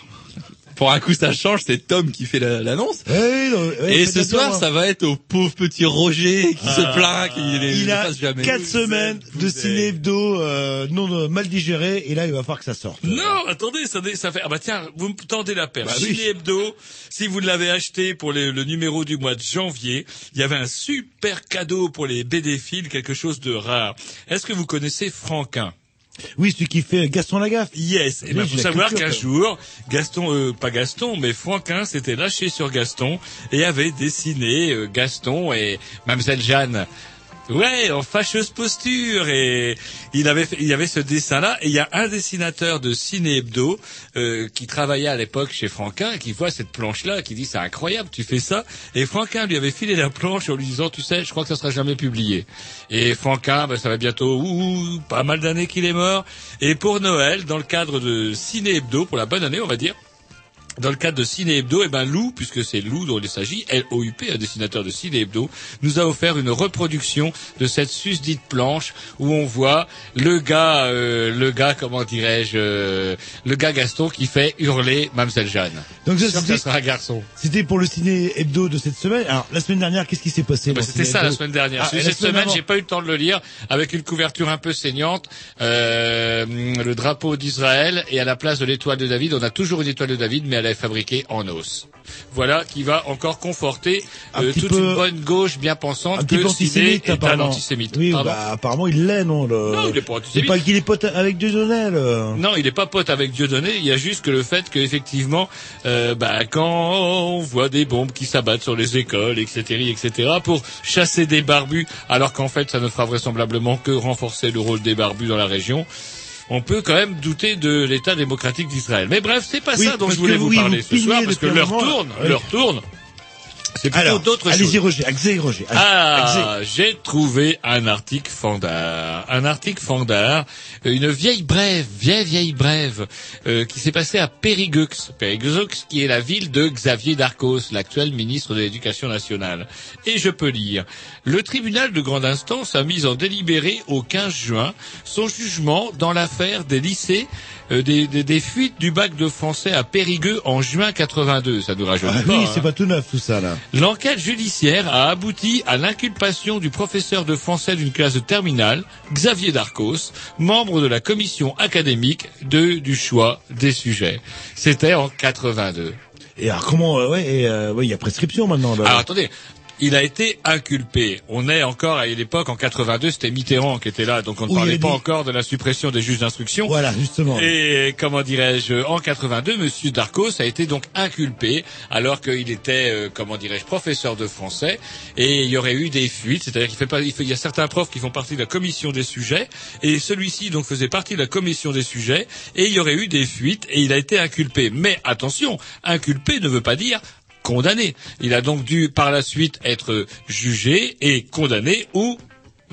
Pour un coup, ça change, c'est Tom qui fait la- l'annonce. ouais, Et ce soir, hein. ça va être au pauvre petit Roger qui se Ah. plaint qu'il est- il ne a passe jamais. quatre semaines de ciné hebdo euh, non mal digéré et là il va falloir que ça sorte. Non, attendez, ça, ça fait. Ah bah tiens, vous me tendez la perche. Bah oui. Ciné Hebdo, si vous l'avez acheté pour les- le numéro du mois de janvier, il y avait un super cadeau pour les BD-philes, quelque chose de rare. Est-ce que vous connaissez Franquin? Oui, celui qui fait Gaston Lagaffe. Yes. Et Oui, ben, faut savoir qu'un jour, Gaston, euh, pas Gaston, mais Franquin s'était lâché sur Gaston et avait dessiné euh, Gaston et Mademoiselle Jeanne. Ouais, en fâcheuse posture. Et il avait il y avait ce dessin là et il y a un dessinateur de Ciné Hebdo euh, qui travaillait à l'époque chez Franquin et qui voit cette planche là qui dit c'est incroyable tu fais ça. Et Franquin lui avait filé la planche en lui disant tu sais je crois que ça sera jamais publié. Et Franquin ben, ça va bientôt ouh, pas mal d'années qu'il est mort. Et pour Noël dans le cadre de Ciné Hebdo pour la bonne année on va dire dans le cadre de Ciné Hebdo, eh ben Lou, puisque c'est Lou dont il s'agit, L-O-U-P, un dessinateur de Ciné Hebdo, nous a offert une reproduction de cette susdite planche où on voit le gars, euh, le gars, comment dirais-je, euh, le gars Gaston qui fait hurler Mademoiselle Jeanne. Donc ça, c'était- sera un garçon. C'était pour le ciné hebdo de cette semaine. Alors la semaine dernière, qu'est-ce qui s'est passé dans C'était ça la semaine dernière. Ah, Cette semaine, avant j'ai pas eu le temps de le lire, avec une couverture un peu saignante, euh, le drapeau d'Israël, et à la place de l'étoile de David, on a toujours une étoile de David, mais elle est fabriquée en os. Voilà qui va encore conforter euh, toute peu- une bonne gauche bien pensante un petit que antisémite est un antisémite. Oui, bah, apparemment il l'est non. Le... Non, il est pas antisémite. pas qu'il est pote avec Dieudonné. là. Non, il n'est pas pote avec Dieudonné. Il y a juste que le fait qu'effectivement, euh, bah, quand on voit des bombes qui s'abattent sur les écoles, etc., etc., pour chasser des barbus, alors qu'en fait, ça ne fera vraisemblablement que renforcer le rôle des barbus dans la région. On peut quand même douter de l'État démocratique d'Israël. Mais bref, c'est pas Oui, ça dont je voulais vous parler vous ce soir, parce que l'heure tourne, oui. l'heure tourne. C'est plutôt Alors, d'autres choses. allez-y Roger, Axé Roger. allez, Ah, Axé. j'ai trouvé un article Fandard, un article Fandard, euh, une vieille brève, vieille vieille brève, euh, qui s'est passée à Périgueux, Périgueux qui est la ville de Xavier Darcos, l'actuel ministre de l'Éducation nationale. Et je peux lire le tribunal de grande instance a mis en délibéré au 15 juin son jugement dans l'affaire des lycées euh, des, des, des fuites du bac de français à Périgueux en juin 82. Ça nous rajeunit Ah pas. oui, hein. c'est pas tout neuf tout ça là. L'enquête judiciaire a abouti à l'inculpation du professeur de français d'une classe de terminale, Xavier Darcos, membre de la commission académique de, du choix des sujets. C'était en 82. Et alors comment euh, ouais, et, euh, ouais, il y a prescription maintenant. Là. Alors attendez, il a été inculpé. On est encore à l'époque en 82, c'était Mitterrand qui était là, donc on ne Oui, parlait pas dit- encore de la suppression des juges d'instruction. Voilà, justement. Et comment dirais-je, en 82, Monsieur Darcos a été donc inculpé alors qu'il était, euh, comment dirais-je, professeur de français et il y aurait eu des fuites, c'est-à-dire qu'il fait pas, il, fait- il y a certains profs qui font partie de la commission des sujets et celui-ci donc faisait partie de la commission des sujets et il y aurait eu des fuites et il a été inculpé. Mais attention, inculpé ne veut pas dire condamné. Il a donc dû par la suite être jugé et condamné ou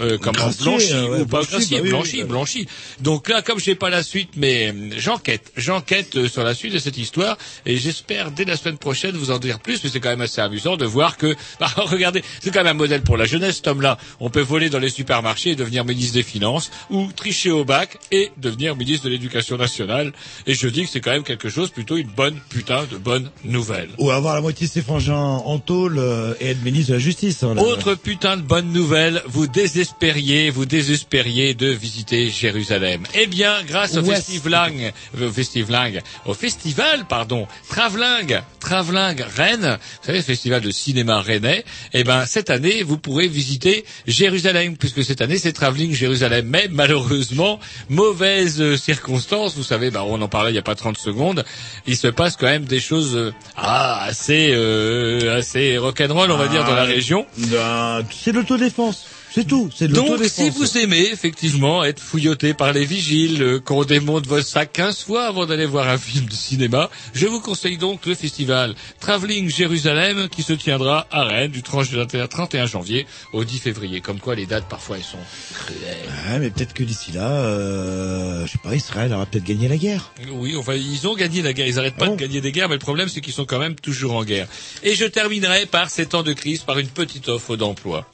euh, comment blanchi euh, ouais, ou pas blanchi, bah blanchi, oui, bah. blanchi. Donc là, comme j'ai pas la suite, mais euh, j'enquête, j'enquête euh, sur la suite de cette histoire et j'espère dès la semaine prochaine vous en dire plus. Mais c'est quand même assez amusant de voir que, bah, regardez, c'est quand même un modèle pour la jeunesse, cet homme-là. On peut voler dans les supermarchés et devenir ministre des Finances ou tricher au bac et devenir ministre de l'Éducation nationale. Et je dis que c'est quand même quelque chose, plutôt une bonne putain de bonne nouvelle. Ou avoir la moitié de ses frangins en tôle euh, et être ministre de la justice. hein. Autre putain de bonne nouvelle, vous désespériez, vous désespériez de visiter Jérusalem. Eh bien, grâce au festival, au festival, au festival, pardon, Traveling, Traveling Rennes, vous savez, le festival de cinéma rennais, eh ben, cette année, vous pourrez visiter Jérusalem, puisque cette année, c'est Traveling Jérusalem. Mais, malheureusement, mauvaise euh, circonstance, vous savez, bah, on en parlait il y a pas 30 secondes, il se passe quand même des choses, euh, ah, assez, euh, assez rock'n'roll, on va dire, dans la Ah, région. ben, c'est l'autodéfense. C'est tout. C'est de Donc, si vous aimez effectivement être fouilloté par les vigiles, euh, qu'on démonte votre sac 15 fois avant d'aller voir un film de cinéma, je vous conseille donc le festival Travelling Jérusalem qui se tiendra à Rennes du 31 31 janvier au 10 février. Comme quoi, les dates parfois elles sont cruelles. Ouais, mais peut-être que d'ici là, euh, je sais pas, Israël aura peut-être gagné la guerre. Oui, enfin, ils ont gagné la guerre. Ils n'arrêtent pas Oh. de gagner des guerres, mais le problème, c'est qu'ils sont quand même toujours en guerre. Et je terminerai par ces temps de crise, par une petite offre d'emploi.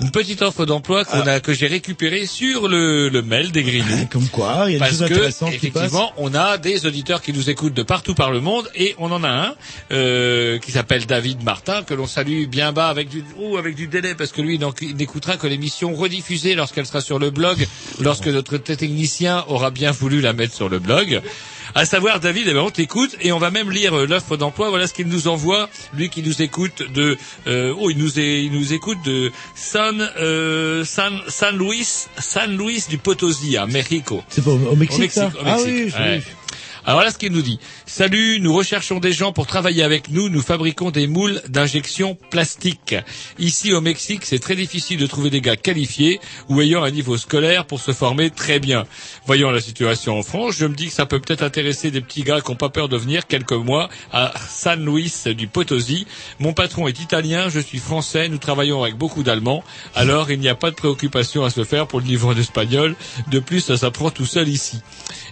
Une petite offre d'emploi qu'on a, que j'ai récupérée sur le, le mail des Grignoux. Comme quoi, il y a des Parce choses que, intéressantes qui passent. effectivement, on a des auditeurs qui nous écoutent de partout par le monde et on en a un euh, qui s'appelle David Martin que l'on salue bien bas avec du oh, avec du délai parce que lui donc, il n'écoutera que l'émission rediffusée lorsqu'elle sera sur le blog, lorsque notre technicien aura bien voulu la mettre sur le blog. À savoir, David, eh ben, on t'écoute et on va même lire euh, l'offre d'emploi. Voilà ce qu'il nous envoie, lui qui nous écoute de, euh, oh, il nous, est, il nous écoute de San, euh, San, San Luis, San Luis du Potosí à Mexico. C'est pas au, au Mexique, Au Mexique, ça au Ah Mexique, oui, je ouais. vu. Alors voilà ce qu'il nous dit. Salut, nous recherchons des gens pour travailler avec nous. Nous fabriquons des moules d'injection plastique. Ici au Mexique, c'est très difficile de trouver des gars qualifiés ou ayant un niveau scolaire pour se former très bien. Voyons la situation en France. Je me dis que ça peut peut-être intéresser des petits gars qui n'ont pas peur de venir quelques mois à San Luis du Potosí. Mon patron est italien, je suis français. Nous travaillons avec beaucoup d'Allemands. Alors il n'y a pas de préoccupation à se faire pour le niveau en espagnol. De plus, ça s'apprend tout seul ici.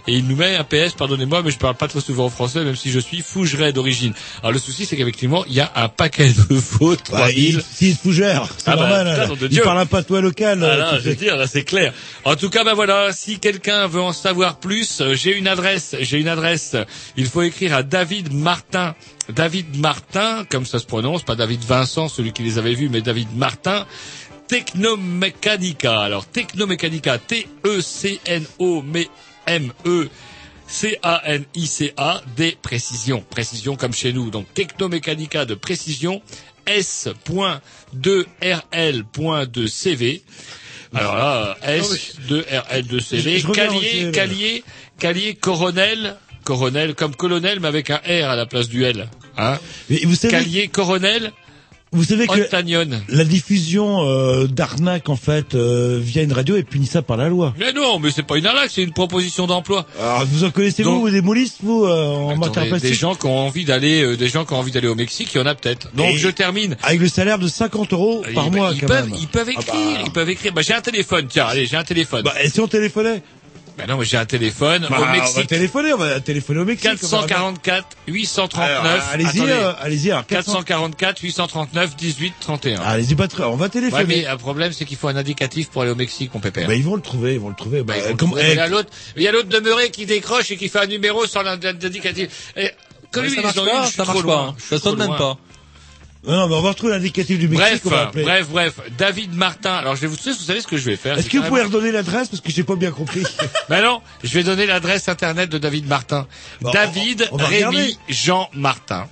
Et il nous met un PS, pardonnez-moi, mais je parle pas très souvent français, même si je suis fougeret d'origine. Alors le souci, c'est qu'effectivement, il y a un paquet de fautes, Bah, 3000. il, s'il est fougère, c'est Ah bah, normal. putain, hein. nom de il Dieu. parle un patois local. Ah là, je veux dire, là, c'est clair. En tout cas, ben voilà, si quelqu'un veut en savoir plus, euh, j'ai une adresse, j'ai une adresse. Il faut écrire à David Martin. David Martin, comme ça se prononce, pas David Vincent, celui qui les avait vus, mais David Martin. Technomechanica. Alors, Technomechanica, T-E-C-N-O-M-E. C-A-N-I-C-A, des précisions. Précision comme chez nous. Donc, Technomechanica de précision, S.2RL.2CV. Alors là, S2RL2CV, Je- je reviens au Calier. Calier, Calier, Coronel, Coronel, comme colonel, mais avec un R à la place du L. Hein Mais vous savez, Calier, Coronel, vous savez que la diffusion euh, d'arnaque en fait euh, via une radio est punissable par la loi. Mais non, mais c'est pas une arnaque, c'est une proposition d'emploi. Alors vous en connaissez Donc- vous des moulistes vous euh, en matière plastique des gens qui ont envie d'aller, euh, des gens qui ont envie d'aller au Mexique, il y en a peut-être. Donc Et- je termine. avec le salaire de 50 euros par Ils- mois ils quand peuvent, même. ils peuvent Ah écrire, bah. ils peuvent écrire. Bah, j'ai un téléphone, tiens, allez, j'ai un téléphone. Bah, et si on téléphonait? Bah non, mais j'ai un téléphone Bah, au On va Mexique. téléphoner, on va téléphoner au Mexique. 444 839. Alors, allez-y, euh, allez-y, alors, 444 839 18 31. Allez-y pas très, on va Ouais, téléphoner. mais un problème, c'est qu'il faut un indicatif pour aller au Mexique, mon pépère. Bah, ils vont le trouver, ils vont le trouver. Bah, Bah, comme- trouver. eh, Il y a l'autre, il y a l'autre demeuré qui décroche et qui fait un numéro sans l'indicatif. Et, comme Mais lui, ça ils marche ont pas, eu, ça marche pas, hein. Ça sonne même pas. Non, non, mais on va retrouver l'indicatif du Mexique. Bref, on va appeler. bref, bref. David Martin. Alors, je vais vous, vous savez ce que je vais faire? Est-ce que vous pouvez redonner l'adresse? Parce que j'ai pas bien compris. Ben non, je vais donner l'adresse internet de David Martin. Bon, David on- on va regarder. Rémy Jean Martin.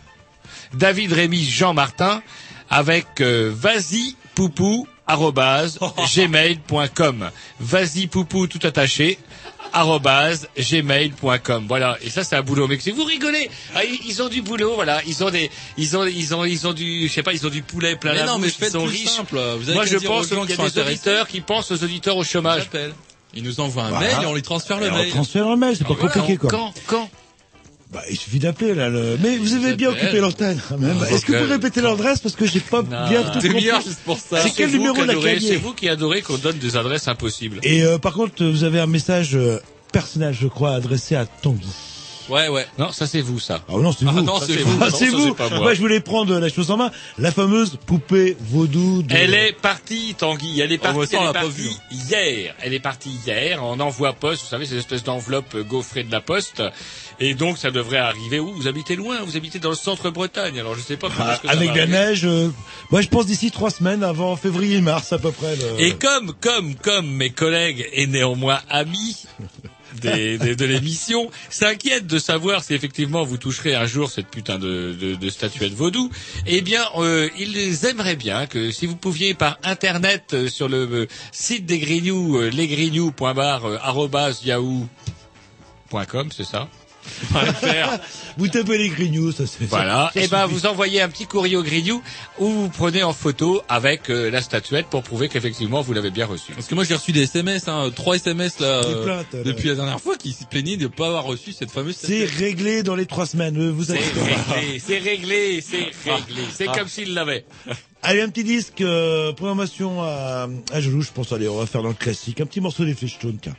David Rémy Jean Martin avec euh, vas-y poupou arrobase gmail.com. Vas-y poupou tout attaché gmail.com. Voilà. Et ça, c'est un boulot Mexique. Vous rigolez. Ah, ils, ils ont du boulot, voilà. Ils ont des, ils ont, ils ont, ils ont du, je sais pas, ils ont du poulet plein Mais la non, mais bouche, ils sont riches. simple. Vous avez Moi, je pense qu'il y a des intéressés. auditeurs qui pensent aux auditeurs au chômage. Ils nous envoient un Voilà. mail et on lui transfère le Alors, mail. transfère le mail, c'est pas Voilà. compliqué, quoi. Quand, quand? Bah, il suffit d'appeler, là, le... Mais vous avez bien occupé l'antenne, quand même. Oh, Est-ce que vous pouvez répéter l'adresse parce que j'ai pas bien tout compris. juste pour ça. C'est quel vous numéro la C'est vous qui adorez qu'on donne des adresses impossibles. Et euh, par contre, vous avez un message euh, personnel, je crois, adressé à Tanguy. Ouais, ouais. Non, ça c'est vous, ça. Ah non, c'est Ah vous. non, Ça, c'est vous. Ah, Non, c'est vous. c'est moi. Moi, je voulais prendre la chose en main. La fameuse poupée vaudou de... Elle est partie, Tanguy. Elle est partie, bah, elle on est partie vu. hier. Elle est partie hier en envoi poste. Vous savez, c'est une espèce d'enveloppe euh, gaufrée de la poste. Et donc, ça devrait arriver où? Vous habitez loin. Vous habitez dans le centre Bretagne. Alors, je sais pas Ah, est-ce que avec la neige, euh, moi je pense d'ici trois semaines avant février-mars à peu près. le- Et comme, comme, comme mes collègues et néanmoins amis des, de l'émission s'inquiètent de savoir si effectivement vous toucherez un jour cette putain de, de, statuette vaudou, eh bien, euh, ils aimeraient bien que si vous pouviez par internet euh, sur le euh, site des Grignoux, lesgrignoux.bar, arobase yahoo.com, c'est ça? Vous tapez les grignoux, ça c'est. Voilà. Et ben, suffit. vous envoyez un petit courrier au Grignou où vous prenez en photo avec euh, la statuette pour prouver qu'effectivement vous l'avez bien reçue. Parce que moi j'ai reçu des SMS, hein, trois SMS là, Des euh, plaintes, là. depuis la dernière fois qui se plaignaient de ne pas avoir reçu cette fameuse. C'est réglé dans les trois semaines. euh, Vous C'est avez... réglé, c'est réglé, c'est réglé. C'est Ah. comme s'il l'avait. Allez, un petit disque, euh, programmation à, à je pense. Allez, on va faire dans le classique. Un petit morceau des Flintstones, tiens.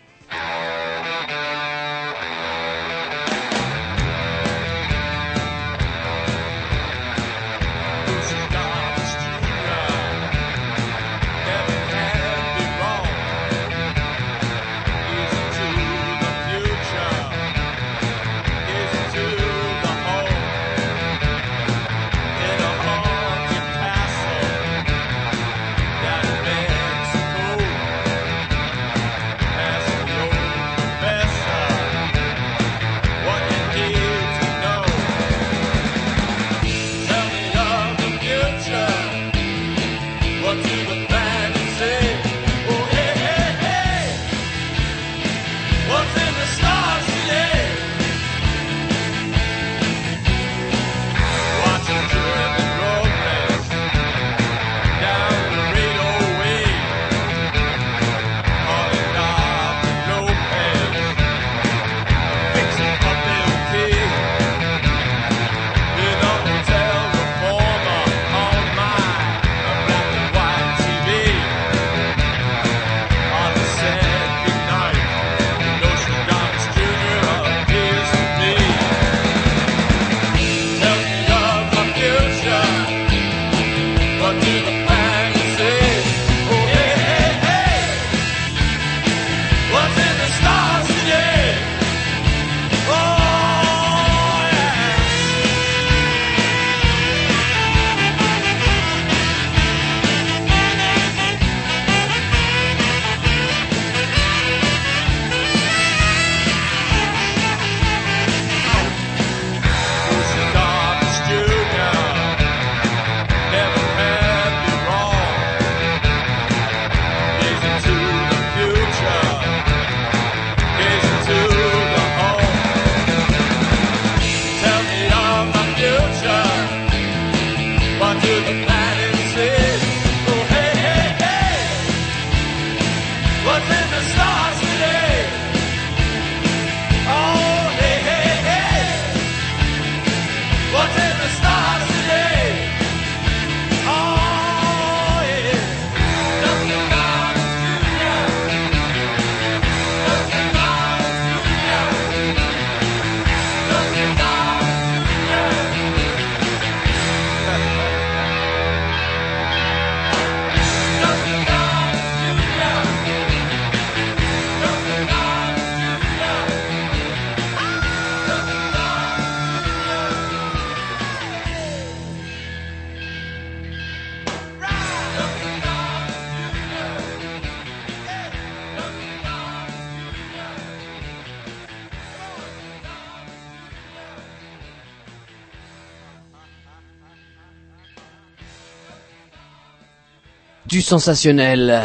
Sensationnel.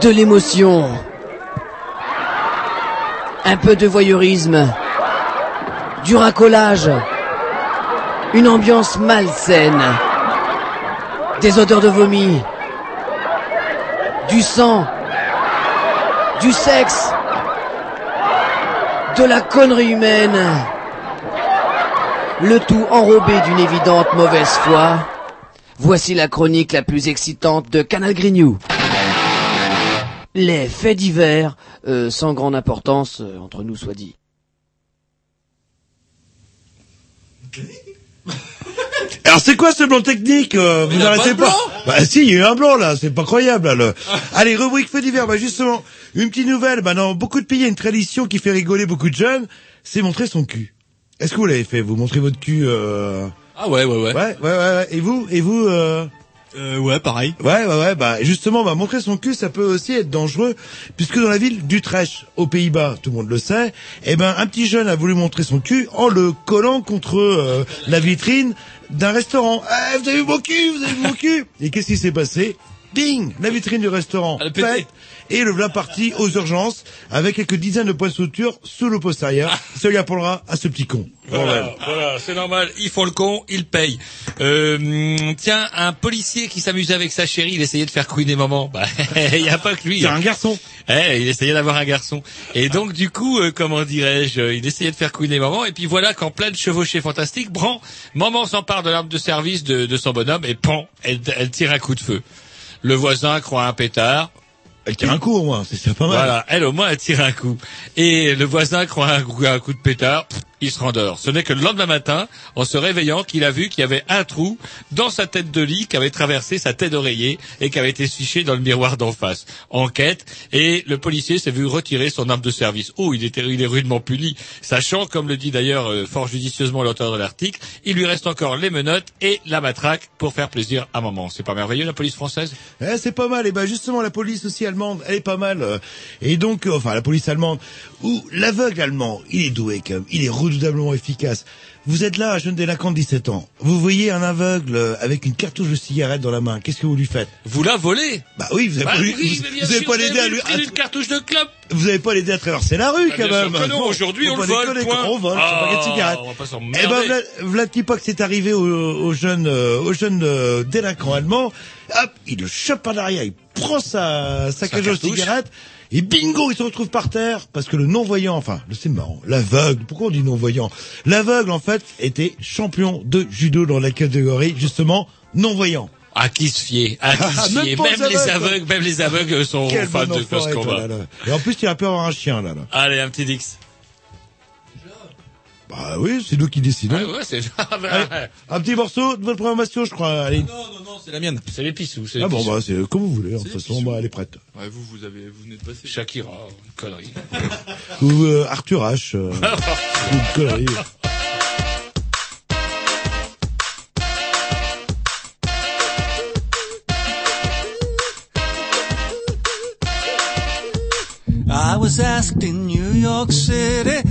De l'émotion. Un peu de voyeurisme. Du racolage. Une ambiance malsaine. Des odeurs de vomi. Du sang. Du sexe. De la connerie humaine. Le tout enrobé d'une évidente mauvaise foi. Voici la chronique la plus excitante de Canal Grignou. Les faits divers, euh, sans grande importance, euh, entre nous soit dit. Alors c'est quoi ce blanc technique euh, Vous n'arrêtez pas, Bah si, il y a eu un blanc là, c'est pas croyable. Là, le- Allez, rubrique fait divers. Bah justement, une petite nouvelle. Bah dans beaucoup de pays, il y a une tradition qui fait rigoler beaucoup de jeunes, c'est montrer son cul. Est-ce que vous l'avez fait Vous montrez votre cul euh... Ah ouais, ouais, ouais. Ouais, ouais, ouais, ouais. Et vous Et vous euh... ouais, pareil. Ouais, ouais, ouais. Bah justement, bah montrer son cul, ça peut aussi être dangereux, puisque dans la ville d'Utrecht, aux Pays-Bas, tout le monde le sait, eh ben un petit jeune a voulu montrer son cul en le collant contre euh, la vitrine d'un restaurant. Eh, vous avez vu mon cul, vous avez vu mon cul. Et qu'est-ce qui s'est passé? Bing La vitrine du restaurant pète et le voilà parti aux urgences avec quelques dizaines de points de suture sous le postérieur. Ça lui apprendra à ce petit con. Voilà, voilà, c'est normal. Ils font le con, ils payent. Euh, tiens, un policier qui s'amusait avec sa chérie, il essayait de faire couiner maman. Bah, il y a pas que lui. C'est hein. un garçon. Eh, il essayait d'avoir un garçon. Et donc, du coup, euh, comment dirais-je, euh, il essayait de faire couiner maman. Et puis voilà qu'en pleine chevauchée fantastique, bran, maman s'empare de l'arme de service de, de son bonhomme et pan, elle, elle tire un coup de feu. Le voisin croit un pétard. Elle tire un coup au moins, c'est pas mal. Voilà, elle au moins elle tire un coup. Et le voisin croit un coup, un coup de pétard, Ce n'est que le lendemain matin, en se réveillant, qu'il a vu qu'il y avait un trou dans sa tête de lit qui avait traversé sa tête d'oreiller et qui avait été fiché dans le miroir d'en face. Enquête, et le policier s'est vu retirer son arme de service. Oh, il était, il est rudement puni, sachant, comme le dit d'ailleurs euh, fort judicieusement l'auteur de l'article, il lui reste encore les menottes et la matraque pour faire plaisir à maman. C'est pas merveilleux la police française? Eh, c'est pas mal. Et ben justement, la police aussi allemande, elle est pas mal. euh. Et donc, euh, enfin, la police allemande, ou l'aveugle allemand, il est doué quand même. Il est redoutablement efficace. Vous êtes là, un jeune délinquant de 17 ans. Vous voyez un aveugle euh, avec une cartouche de cigarette dans la main. Qu'est-ce que vous lui faites? Vous la volez? Bah oui, vous avez Bah pas, lui- oui, vous, bien vous avez pas l'aider à lui. pris une cartouche de clope. Vous avez pas l'aider à traverser la rue Bah, quand même. Bon, aujourd'hui, on pas le vole, point. On vole, Ah, paquet de cigarettes. on va pas Eh ben, pas que c'est arrivé aux, aux jeunes, euh, aux jeunes euh, délinquants allemands. Hop, il le chope par derrière, il prend sa, sa cage de cigarette. Et bingo, il se retrouve par terre parce que le non-voyant, enfin, c'est marrant, l'aveugle, pourquoi on dit non-voyant? L'aveugle, en fait, était champion de judo dans la catégorie, justement, non-voyant. À qui se fier? À qui se Même fier? Même les aveugles, aveugles, même les aveugles sont Quel fans bon de ce combat. Et en plus, il a pu avoir un chien, là, là. Allez, un petit Dix. Bah oui, c'est nous qui décidons. Ah ouais, c'est Allez, un petit morceau de votre programmation, je crois. Allez. Non, non, non, c'est la mienne. C'est les pissous. les Ah bon, pissous. bah c'est comme vous voulez. De C'est toute façon, bah, elle est prête. Ouais, vous, vous avez, vous venez de passer. Shakira, une connerie. Ou euh, Arthur H. euh, ou une connerie. I was asked in New York City,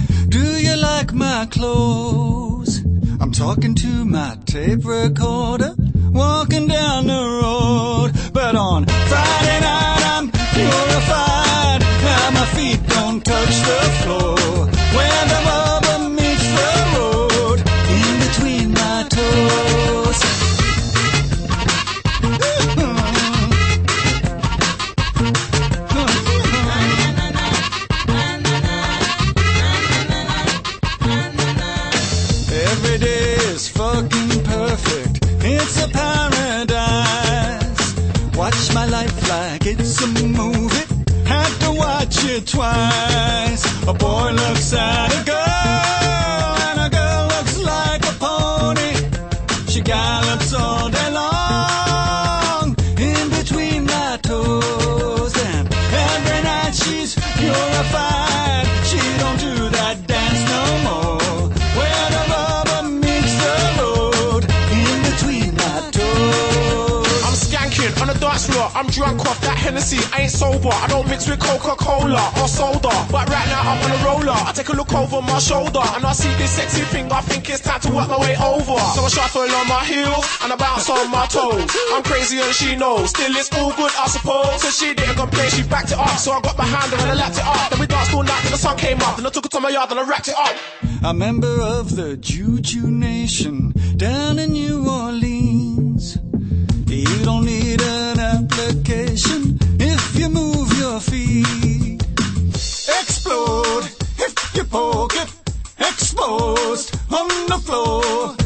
clothes? I'm talking to my tape recorder, walking down the road. But on Friday night I'm purified, now my feet don't touch the floor. Where the it twice. A boy looks at a girl, I'm drunk off that Hennessy. I ain't sober. I don't mix with Coca-Cola or soda. But right now I'm on a roller. I take a look over my shoulder and I see this sexy thing. I think it's time to work my way over. So I shuffle on my heels and I bounce on my toes. I'm crazy and she knows. Still it's all good, I suppose. So she didn't complain, she backed it up. So I got behind her and I lapped it up. Then we danced all night till the sun came up. Then I took it to my yard and I wrapped it up. a member of the Juju Nation down in New Orleans. You don't need if you move your feet. Explode if you poke it. Exposed on the floor.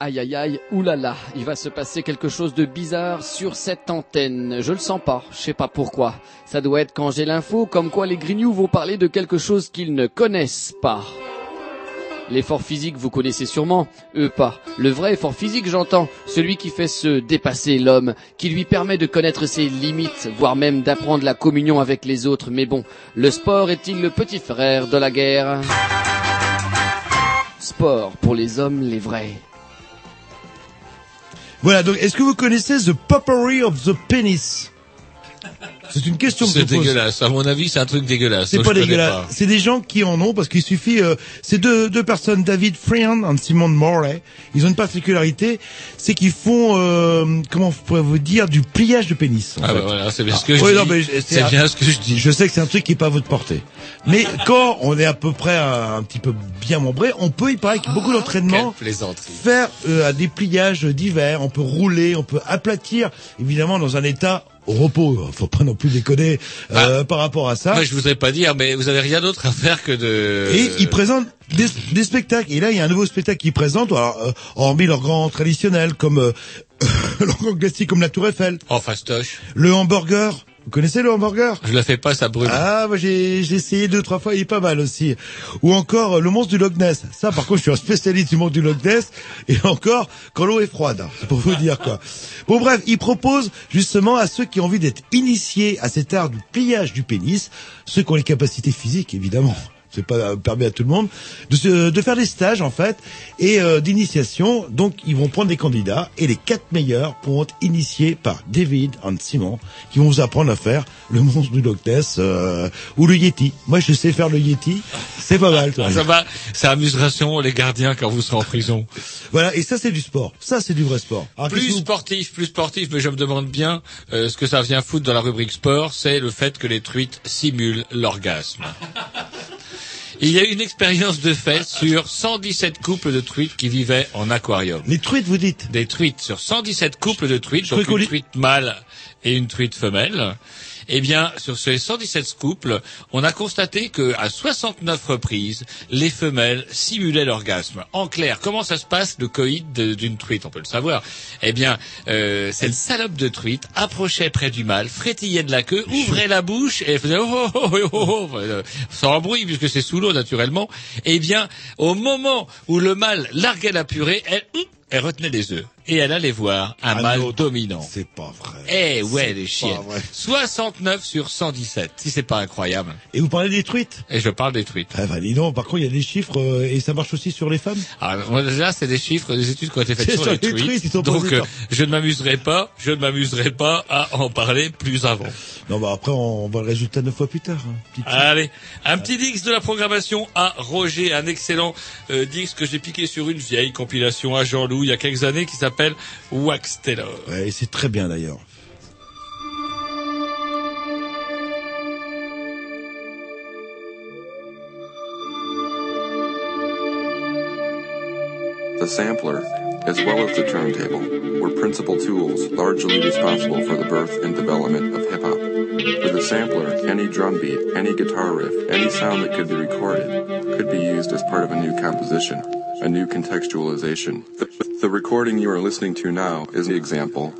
Aïe, aïe, aïe, oulala, il va se passer quelque chose de bizarre sur cette antenne. Je le sens pas, je sais pas pourquoi. Ça doit être quand j'ai l'info, comme quoi les grignoux vont parler de quelque chose qu'ils ne connaissent pas. L'effort physique, vous connaissez sûrement, eux pas. Le vrai effort physique, j'entends, celui qui fait se dépasser l'homme, qui lui permet de connaître ses limites, voire même d'apprendre la communion avec les autres. Mais bon, le sport est-il le petit frère de la guerre? Pour les hommes, les vrais. Voilà, donc est-ce que vous connaissez The Potpourri of the Penis? C'est une question que je C'est pose. dégueulasse. À mon avis, c'est un truc dégueulasse. C'est pas je dégueulasse. C'est des gens qui en ont parce qu'il suffit. Euh, c'est deux deux personnes, David Friand et Simon Morley. Ils ont une particularité, c'est qu'ils font euh, comment je pourrais vous dire du pliage de pénis. en Ah fait. bah voilà, c'est bien ce que je oui, dis. C'est bien ce que je dis. Je sais que c'est un truc qui est pas à votre portée. Mais quand on est à peu près un, un petit peu bien membré, on peut, il paraît qu'il y a beaucoup d'entraînement Quelle plaisanterie. faire euh, des pliages divers, on peut rouler, on peut aplatir, évidemment dans un état au repos. Faut pas non plus déconner euh, par rapport à ça. Moi, je voudrais pas dire, mais vous avez rien d'autre à faire que de. Et ils présentent des, des spectacles. Et là, il y a un nouveau spectacle qu'ils présentent, alors, euh, hormis leurs grands traditionnels, comme euh, leurs grands classiques comme la Tour Eiffel, Oh, fastoche. le hamburger. Vous connaissez le hamburger? Je le fais pas, ça brûle. Ah, moi j'ai j'ai essayé deux trois fois, il est pas mal aussi. Ou encore euh, le monstre du Loch Ness. Ça, par contre, je suis un spécialiste du monstre du Loch Ness. Et encore, quand l'eau est froide, c'est pour vous dire quoi. Bon bref, il propose justement à ceux qui ont envie d'être initiés à cet art du pliage du pénis, ceux qui ont les capacités physiques évidemment. C'est pas permis à tout le monde de, se- de faire des stages en fait et euh, d'initiation. Donc ils vont prendre des candidats et les quatre meilleurs pourront être initiés par David et Simon qui vont vous apprendre à faire le monstre du Loch Ness euh, ou le Yeti. Moi je sais faire le Yeti, c'est pas mal. toi. Ça va, ça amusera les gardiens quand vous serez en prison. Voilà et ça c'est du sport. Ça c'est du vrai sport. Alors, Plus vous- sportif, plus sportif, mais je me demande bien euh, ce que ça vient foutre dans la rubrique sport, c'est le fait que les truites simulent l'orgasme. Il y a eu une expérience de fait sur 117 couples de truites qui vivaient en aquarium. Les truites, vous dites? Des truites sur 117 couples de truites, donc une truite mâle et une truite femelle. Eh bien, sur ces 117 couples, on a constaté que à 69 reprises, les femelles simulaient l'orgasme. En clair, comment ça se passe le coït d'une truite On peut le savoir. Eh bien, euh, cette salope de truite approchait près du mâle, frétillait de la queue, ouvrait la bouche et faisait oh oh oh oh oh, oh euh, sans bruit puisque c'est sous l'eau naturellement. Eh bien, au moment où le mâle larguait la purée, elle elle retenait les œufs et elle allait voir un Un mâle autre. dominant. C'est pas vrai. Eh ouais, les vrai. 69 sur 117, si c'est pas incroyable. Et vous parlez des truites? Et je parle des truites. Ah bah dis donc, par contre il y a des chiffres euh, et ça marche aussi sur les femmes? Alors moi, déjà, c'est des chiffres, des études qui ont été faites sur, sur les tweets, ils sont donc euh, je ne m'amuserai pas, je ne m'amuserai pas à en parler plus avant. Non bah après on voit le résultat neuf fois plus tard. hein. Allez, un petit dix de la programmation à Roger, un excellent euh, dix que j'ai piqué sur une vieille compilation à Jean-Loup il y a quelques années qui s'appelle Wax Taylor. Ouais, et c'est très bien d'ailleurs. The sampler, as well as the turntable, were principal tools largely responsible for the birth and development of hip hop. With the sampler, any drum beat, any guitar riff, any sound that could be recorded could be used as part of a new composition, a new contextualization. The, the recording you are listening to now is the example.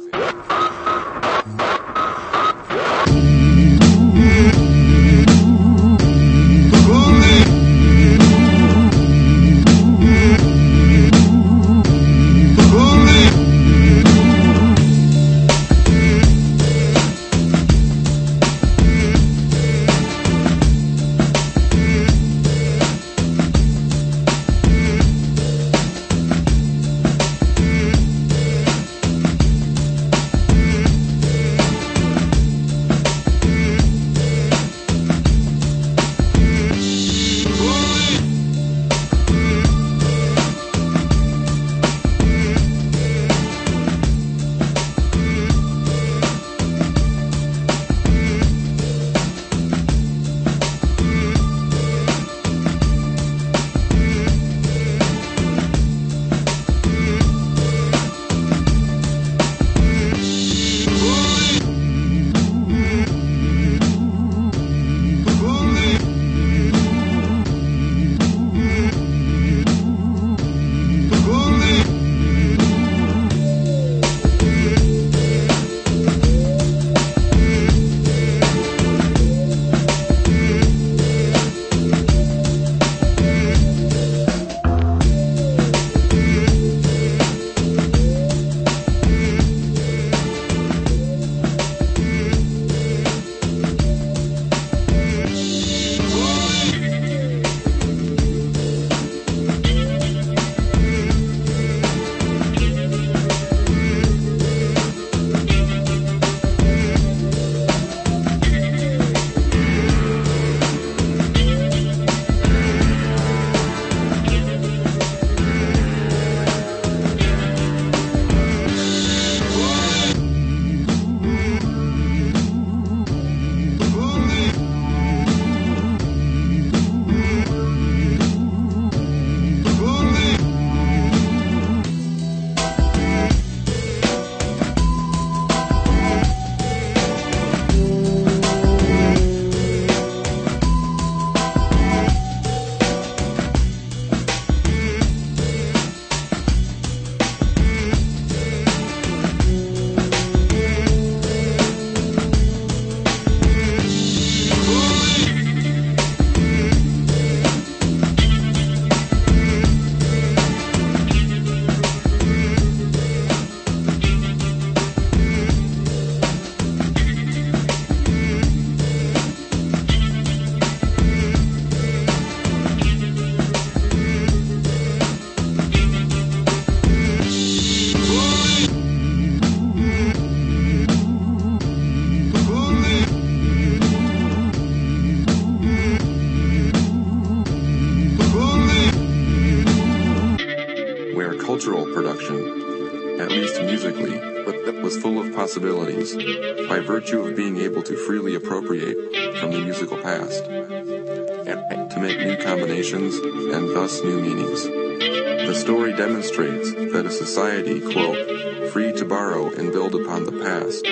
Virtue of being able to freely appropriate from the musical past, and to make new combinations and thus new meanings. The story demonstrates that a society, quote, free to borrow and build upon the past,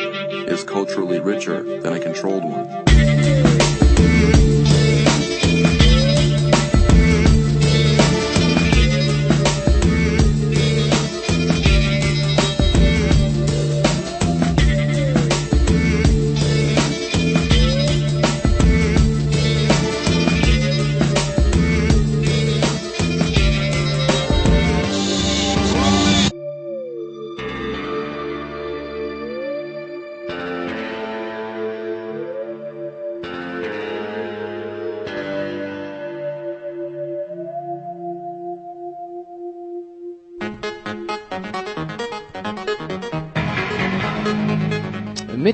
is culturally richer than a controlled one.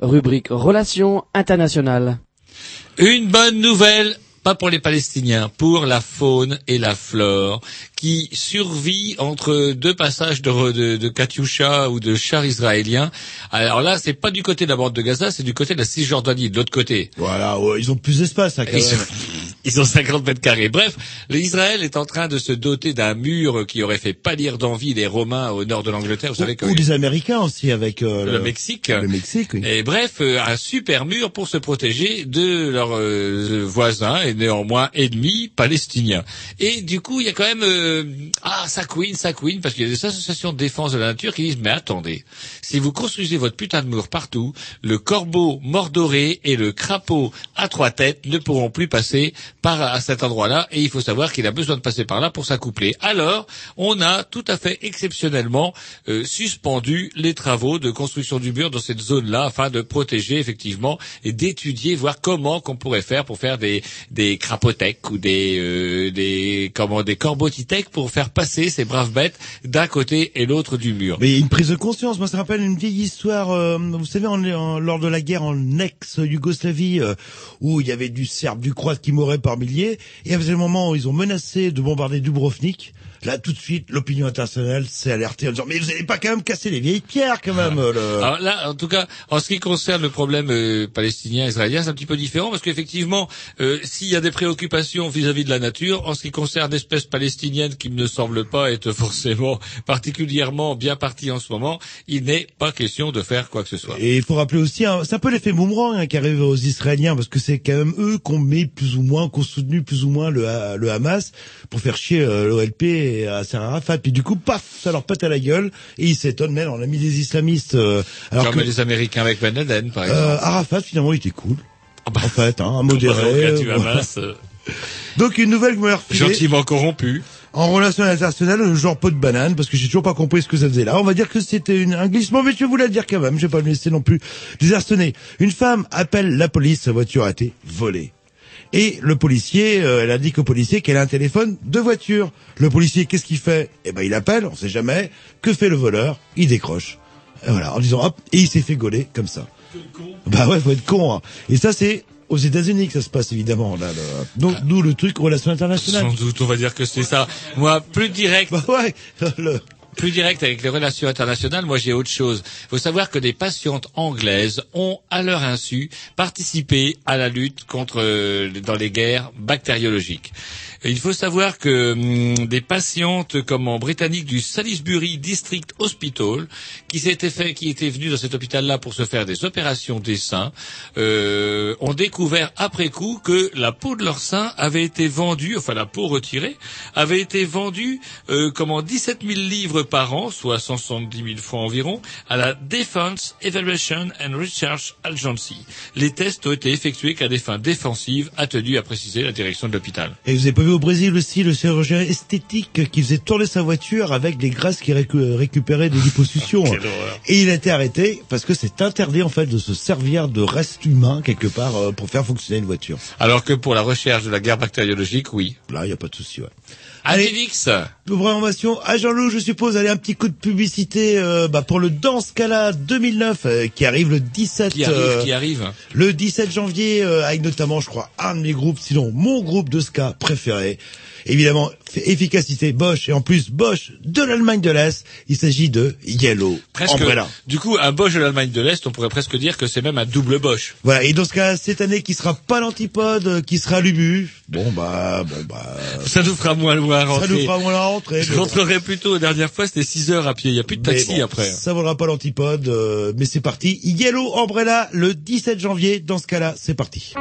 Rubrique Relations internationales. Une bonne nouvelle, pas pour les Palestiniens, pour la faune et la flore qui survit entre deux passages de, de, de Katyusha ou de chars israéliens. Alors là, c'est pas du côté de la bande de Gaza, c'est du côté de la Cisjordanie, de l'autre côté. Voilà, ouais, ils ont plus d'espace, hein, quand Ils même. sont, ils ont 50 mètres carrés. Bref, l'Israël est en train de se doter d'un mur qui aurait fait pâlir d'envie les Romains au nord de l'Angleterre. Vous savez que Ou les Américains aussi avec euh, le Mexique. Le Mexique, oui. Et bref, euh, un super mur pour se protéger de leurs euh, voisins et néanmoins ennemis palestiniens. Et du coup, il y a quand même euh, ah ça couine, ça couine parce qu'il y a des associations de défense de la nature qui disent mais attendez, si vous construisez votre putain de mur partout, le corbeau mordoré et le crapaud à trois têtes ne pourront plus passer par à cet endroit-là et il faut savoir qu'il a besoin de passer par là pour s'accoupler. Alors, on a tout à fait exceptionnellement euh, suspendu les travaux de construction du mur dans cette zone-là afin de protéger effectivement et d'étudier, voir comment qu'on pourrait faire pour faire des crapothèques ou des euh, des comment des pour faire passer ces braves bêtes d'un côté et l'autre du mur. Mais une prise de conscience. Moi, ça rappelle une vieille histoire. euh, vous savez, en, lors de la guerre en ex-Yougoslavie, euh, où il y avait du Serbe, du Croate qui mouraient par milliers, et à un moment où ils ont menacé de bombarder Dubrovnik. Là, tout de suite, l'opinion internationale s'est alertée en disant mais vous n'allez pas quand même casser les vieilles pierres, quand même. le- Alors là, en tout cas, en ce qui concerne le problème euh, palestinien-israélien, c'est un petit peu différent parce qu'effectivement, euh, s'il y a des préoccupations vis-à-vis de la nature, en ce qui concerne l'espèce palestinienne qui ne semble pas être forcément particulièrement bien partie en ce moment, il n'est pas question de faire quoi que ce soit. Et il faut rappeler aussi, hein, c'est un peu l'effet boomerang hein, qui arrive aux Israéliens, parce que c'est quand même eux qu'on met plus ou moins, qu'on soutenu plus ou moins le, Ha- le Hamas pour faire chier euh, l'OLP et Yasser Arafat. Puis du coup, paf, ça leur pète à la gueule et ils s'étonnent. Mais on a mis des islamistes. euh, alors Comme que les Américains avec Ben Laden, par exemple. euh, Arafat finalement il était cool. en fait, hein, un modéré. euh, Hamas, euh, Donc une nouvelle refilée. Gentiment corrompu. En relation internationale, genre pot de banane, parce que j'ai toujours pas compris ce que ça faisait là. On va dire que c'était une- un glissement, mais je vais vous la dire quand même. Je vais pas me laisser non plus désarçonner. Une femme appelle la police, sa voiture a été volée. Et le policier, euh, elle indique au policier qu'elle a un téléphone de voiture. Le policier, qu'est-ce qu'il fait? Eh ben, il appelle, on sait jamais. Que fait le voleur? Il décroche. Et voilà, en disant hop, et il s'est fait gauler comme ça. Bah ouais, faut être con. hein. Et ça, c'est aux États-Unis que ça se passe évidemment. Là, le- Donc, d'où le truc relations internationales. Sans doute, on va dire que c'est ça. Moi, plus direct. Bah ouais, le- Plus direct avec les relations internationales, moi j'ai autre chose. Il faut savoir que des patientes anglaises ont, à leur insu, participé à la lutte contre euh, dans les guerres bactériologiques. Il faut savoir que hum, des patientes comme en britannique du Salisbury District Hospital, qui s'étaient fait, qui étaient venues dans cet hôpital-là pour se faire des opérations des seins, euh, ont découvert après coup que la peau de leur sein avait été vendue, enfin la peau retirée, avait été vendue euh, comme en 17 000 livres par an, soit 170 000 francs environ, à la Defense Evaluation and Research Agency. Les tests ont été effectués qu'à des fins défensives, a tenu à préciser la direction de l'hôpital. Et vous avez pas vu au Brésil aussi le chirurgien esthétique qui faisait tourner sa voiture avec des graisses qui récu- récupéraient des liposuctions. Et il a été arrêté parce que c'est interdit en fait de se servir de restes humains quelque part euh, pour faire fonctionner une voiture. Alors que pour la recherche de la guerre bactériologique, oui. Là, il n'y a pas de souci, ouais. Adivix Programmation à Jean-Loup, je suppose. Allez, un petit coup de publicité euh, bah, pour le Dance Scala 2009 euh, qui arrive le 17 Qui arrive, euh, qui arrive le 17 janvier euh, avec notamment, je crois, un de mes groupes, sinon mon groupe de ska préféré. Évidemment, efficacité Bosch et en plus Bosch de l'Allemagne de l'Est. Il s'agit de Yellow Presque. Umbrella. Du coup, un Bosch de l'Allemagne de l'Est, on pourrait presque dire que c'est même un double Bosch. Voilà, et dans ce cas, cette année qui sera pas l'antipode, euh, qui sera l'Ubu. Bon bah, bon bah. Ça nous fera moins loin à rentrer. Ça nous fera moins la rentrée. Je mais bon. rentrerai plutôt, la dernière fois, c'était 6 heures à pied. Il n'y a plus de taxi bon, après. Ça vaudra pas l'antipode, euh, mais c'est parti. Yellow Umbrella le 17 janvier. Dans ce cas-là, c'est parti.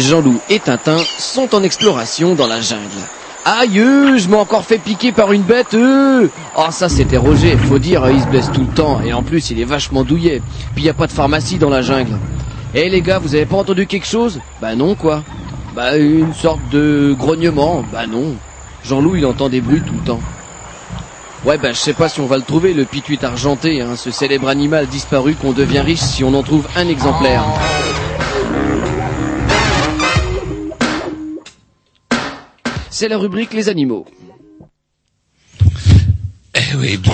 Jean-Loup et Tintin sont en exploration dans la jungle. Aïe, je m'ai encore fait piquer par une bête. Euh. Oh, ça c'était Roger, faut dire, il se blesse tout le temps et en plus il est vachement douillet. Puis y a pas de pharmacie dans la jungle. Eh les gars, vous avez pas entendu quelque chose? Bah non quoi. Bah une sorte de grognement. Bah non. Jean-Loup il entend des bruits tout le temps. Ouais, bah je sais pas si on va le trouver, le pituit argenté, hein, ce célèbre animal disparu qu'on devient riche si on en trouve un exemplaire. C'est la rubrique Les animaux. Oui, bon,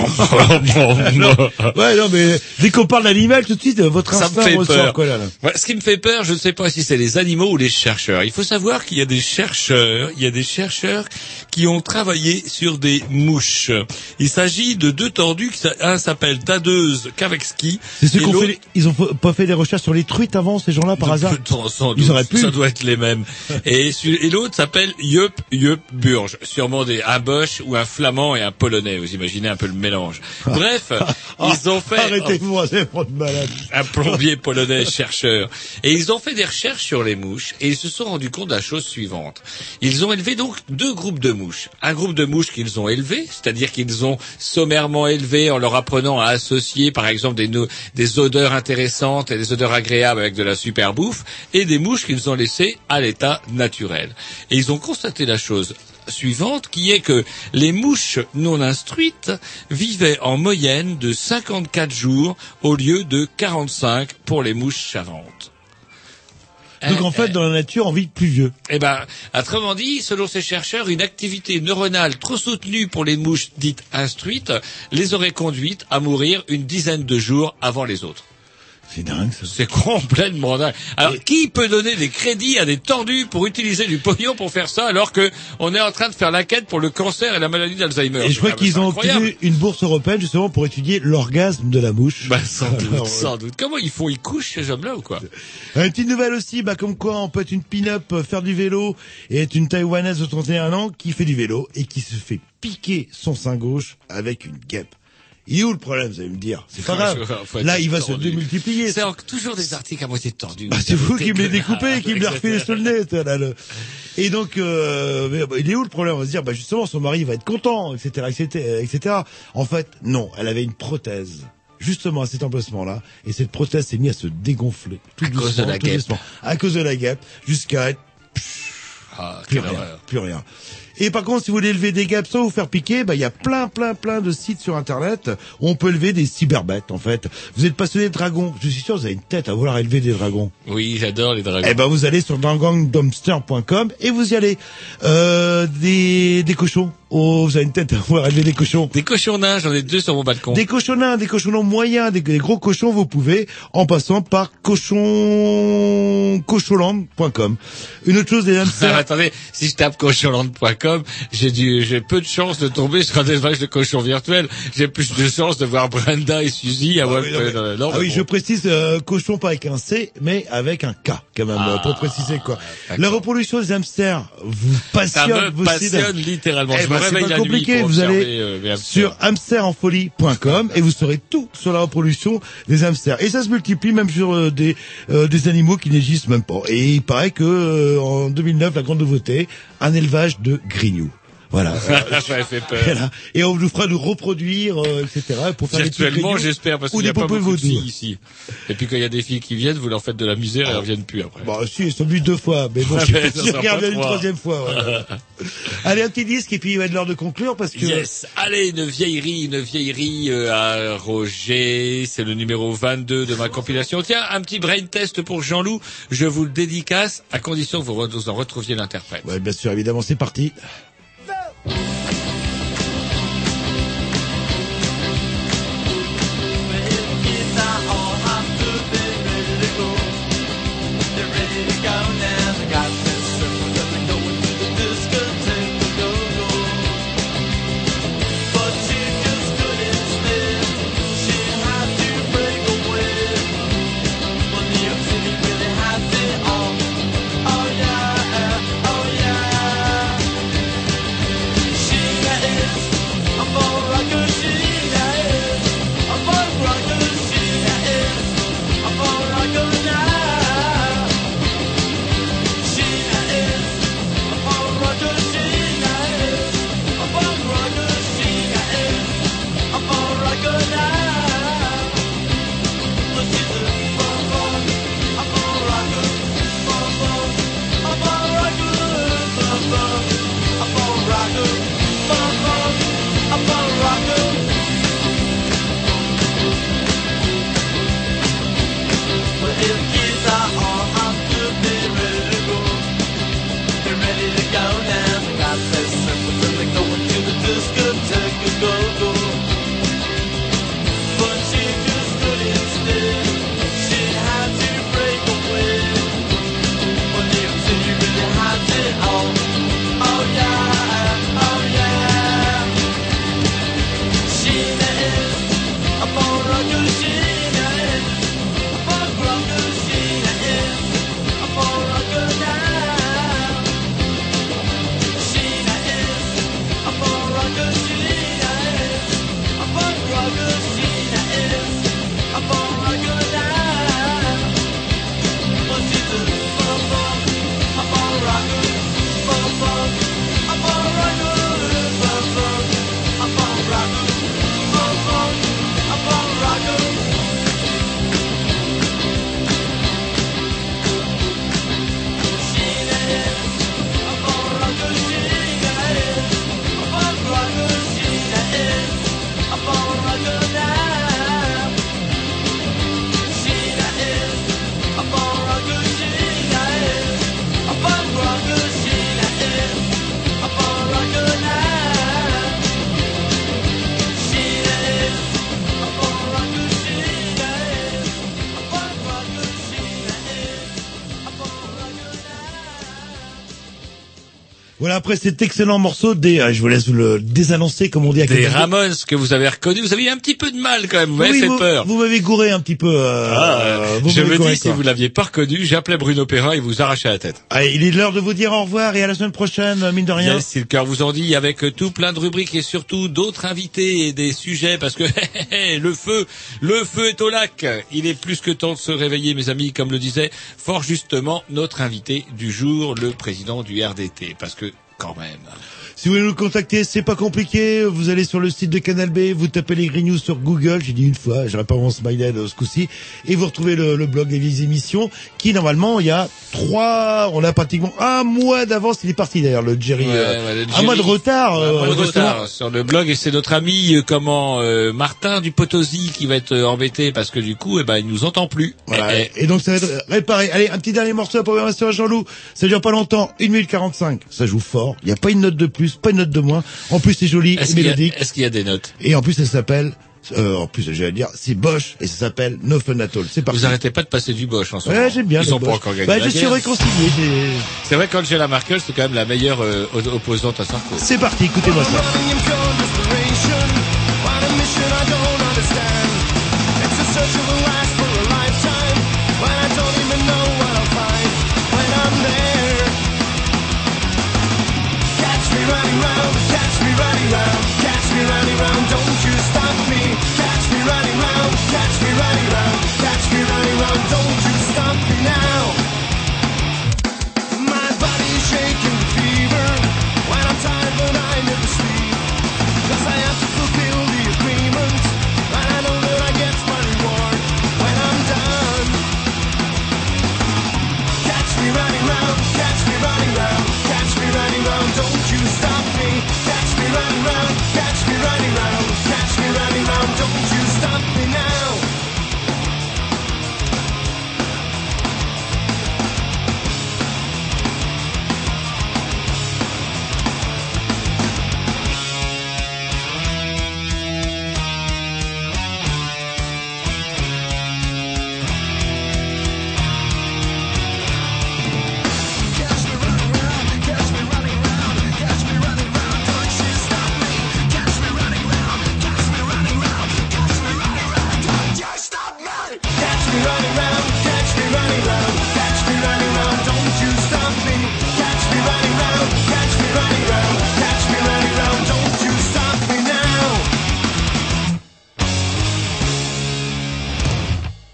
bon, bon. ouais, non, mais dès qu'on parle d'animal, tout de suite, votre Ça me instinct fait ressort, peur. quoi, là, là. Ouais, ce qui me fait peur, je ne sais pas si c'est les animaux ou les chercheurs. Il faut savoir qu'il y a des chercheurs, il y a des chercheurs qui ont travaillé sur des mouches. Il s'agit de deux tordus, un s'appelle Tadeuse Kavekski. C'est ceux et qui ont l'autre- fait, les- ils ont pas fait des recherches sur les truites avant, ces gens-là, par hasard? Sans Ils doute, auraient pu. Ça doit être les mêmes. et et l'autre s'appelle Yup Yup Burge. Sûrement des, un Bosch ou un Flamand et un Polonais. Vous imaginez un peu le mélange. Bref, ils ont fait... C'est de malade. un plombier polonais chercheur. Et ils ont fait des recherches sur les mouches et ils se sont rendus compte de la chose suivante. Ils ont élevé donc deux groupes de mouches. Un groupe de mouches qu'ils ont élevé, c'est-à-dire qu'ils ont sommairement élevé en leur apprenant à associer par exemple des, des odeurs intéressantes et des odeurs agréables avec de la super bouffe et des mouches qu'ils ont laissées à l'état naturel. Et ils ont constaté la chose suivante qui est que les mouches non instruites vivaient en moyenne de 54 jours au lieu de 45 pour les mouches savantes. Donc, en fait, dans la nature, on vit plus vieux. Eh ben, autrement dit, selon ces chercheurs, une activité neuronale trop soutenue pour les mouches dites instruites les aurait conduites à mourir une dizaine de jours avant les autres. C'est dingue, ça. C'est complètement dingue. Alors, qui peut donner des crédits à des tordus pour utiliser du pognon pour faire ça alors que on est en train de faire la quête pour le cancer et la maladie d'Alzheimer? Et je crois C'est qu'ils ont obtenu une bourse européenne justement pour étudier l'orgasme de la mouche. Bah, sans doute, sans doute. Comment ils font Ils couchent ces hommes-là ou quoi? Une petite nouvelle aussi, bah comme quoi on peut être une pin-up, euh, faire du vélo et être une taïwanaise de 31 ans qui fait du vélo et qui se fait piquer son sein gauche avec une guêpe. Il est où le problème, vous allez me dire? C'est pas grave. Là, il va se démultiplier. C'est toujours des articles à moitié tordus. Bah, c'est vous qui me les découpez, qui me les refilez sur le nez. toi, là, le- Et donc, euh, mais, bah, il est où le problème? On va se dire, bah justement, son mari va être content, etc., etc., etc. En fait, non, elle avait une prothèse. Justement à cet emplacement-là, et cette prothèse s'est mise à se dégonfler tout À doucement, cause de la tout guêpe. doucement, à cause de la guêpe, jusqu'à être Ah, plus rien, plus rien. Et par contre, si vous voulez élever des guêpes sans vous faire piquer, bah il y a plein, plein, plein de sites sur Internet où on peut élever des cyberbêtes. En fait, vous êtes passionné de dragons. Je suis sûr, vous avez une tête à vouloir élever des dragons. Oui, j'adore les dragons. Eh ben, vous allez sur dragongdumpster.com et vous y allez. Euh, des, des cochons. Oh, vous avez une tête à vouloir élever des cochons. Des cochons nains, j'en ai deux sur mon balcon. Des cochons nains, des cochons moyens, des, des gros cochons, vous pouvez, en passant par cochon, cocholand.com. Une autre chose, Ah, hamsters. attendez, si je tape j'ai du, j'ai peu de chances de tomber sur un élevage de cochons virtuels. J'ai plus de chances de voir Brenda et Suzy à Ah oui, Wolf- non, mais- non, ah mais oui, bon. je précise euh, cochon pas avec un C, mais avec un K quand même euh, pour préciser quoi. La reproduction des hamsters vous Ça passionne, me vous passionne littéralement. Eh je ben, me c'est réveille pas la compliqué, vous allez euh, sur hamsterenfolie.com et vous saurez tout sur la reproduction des hamsters. Et ça se multiplie même sur euh, des euh, des animaux qui n'existent même pas. Et il paraît que euh, en 2009, la grande nouveauté, un élevage de grignoux. Voilà. Ça fait peur. Voilà. Et on nous fera nous reproduire, euh, etc. pour faire Virtuellement, j'espère, parce qu'il n'y a pas beaucoup de filles ici. Et puis quand il y a des filles qui viennent, vous leur faites de la misère et elles reviennent plus après. Bah si, ils sont venus deux fois, mais bon, je sera regarde une trois. troisième fois. voilà. Allez, un petit disque et puis il va être l'heure de conclure parce que... Yes. Allez, une vieillerie, une vieillerie euh, à Roger. C'est le numéro 22 de ma compilation. Tiens, un petit brain test pour Jean-Loup. Je vous le dédicace à condition que vous en retrouviez l'interprète. Ouais, bien sûr, évidemment, c'est parti. Voilà, après cet excellent morceau des... ah, je vous laisse vous le désannoncer, comme on dit à Des. Ramones que vous avez reconnus. Vous avez eu un petit peu de mal quand même. Vous m'avez Oui, fait vous, peur. Vous m'avez gouré un petit peu. euh, Ah, vous je m'avez me dis, si vous l'aviez pas reconnu, j'appelais Bruno Perrin et vous arrachez la tête. Allez, il est l'heure de vous dire au revoir et à la semaine prochaine, mine de rien. Yes, si le cœur vous en dit, avec euh, tout plein de rubriques et surtout d'autres invités et des sujets, parce que le feu, le feu est au lac. Il est plus que temps de se réveiller, mes amis, comme le disait fort justement notre invité du jour, le président du RDT, parce que quand même. Si vous voulez nous contacter, c'est pas compliqué. Vous allez sur le site de Canal B, vous tapez les Green News sur Google. J'ai dit une fois, j'aurais pas mon smiley euh, ce coup-ci. Et vous retrouvez le, le blog des vieilles émissions, qui normalement, il y a trois, on a pratiquement un mois d'avance. Il est parti d'ailleurs, le Jerry. Ouais, euh, ouais, le un mois de retard. Un euh, mois de justement. retard sur le blog et c'est notre ami euh, comment euh, Martin du Potosi qui va être euh, embêté parce que du coup eh ben il nous entend plus. Voilà. Eh, Et donc ça va être réparé. Allez, un petit dernier morceau de programmation à Jean-Loup. Ça dure pas longtemps, 1 minute 45. Ça joue fort. Il n'y a pas une note de plus, pas une note de moins. En plus, c'est joli et a- mélodique. est-ce qu'il y a des notes Et en plus, ça s'appelle, euh, en plus, j'allais dire, c'est Bosch et ça s'appelle No Fun At All. C'est parti. Vous arrêtez pas de passer du Bosch en ce moment. Ouais, j'aime bien. Ils ont pas encore gagné Bah, la je suis réconcilié. C'est vrai qu'Angela Merkel c'est quand même la meilleure euh, opposante à Sarkozy. C'est parti, écoutez-moi ça.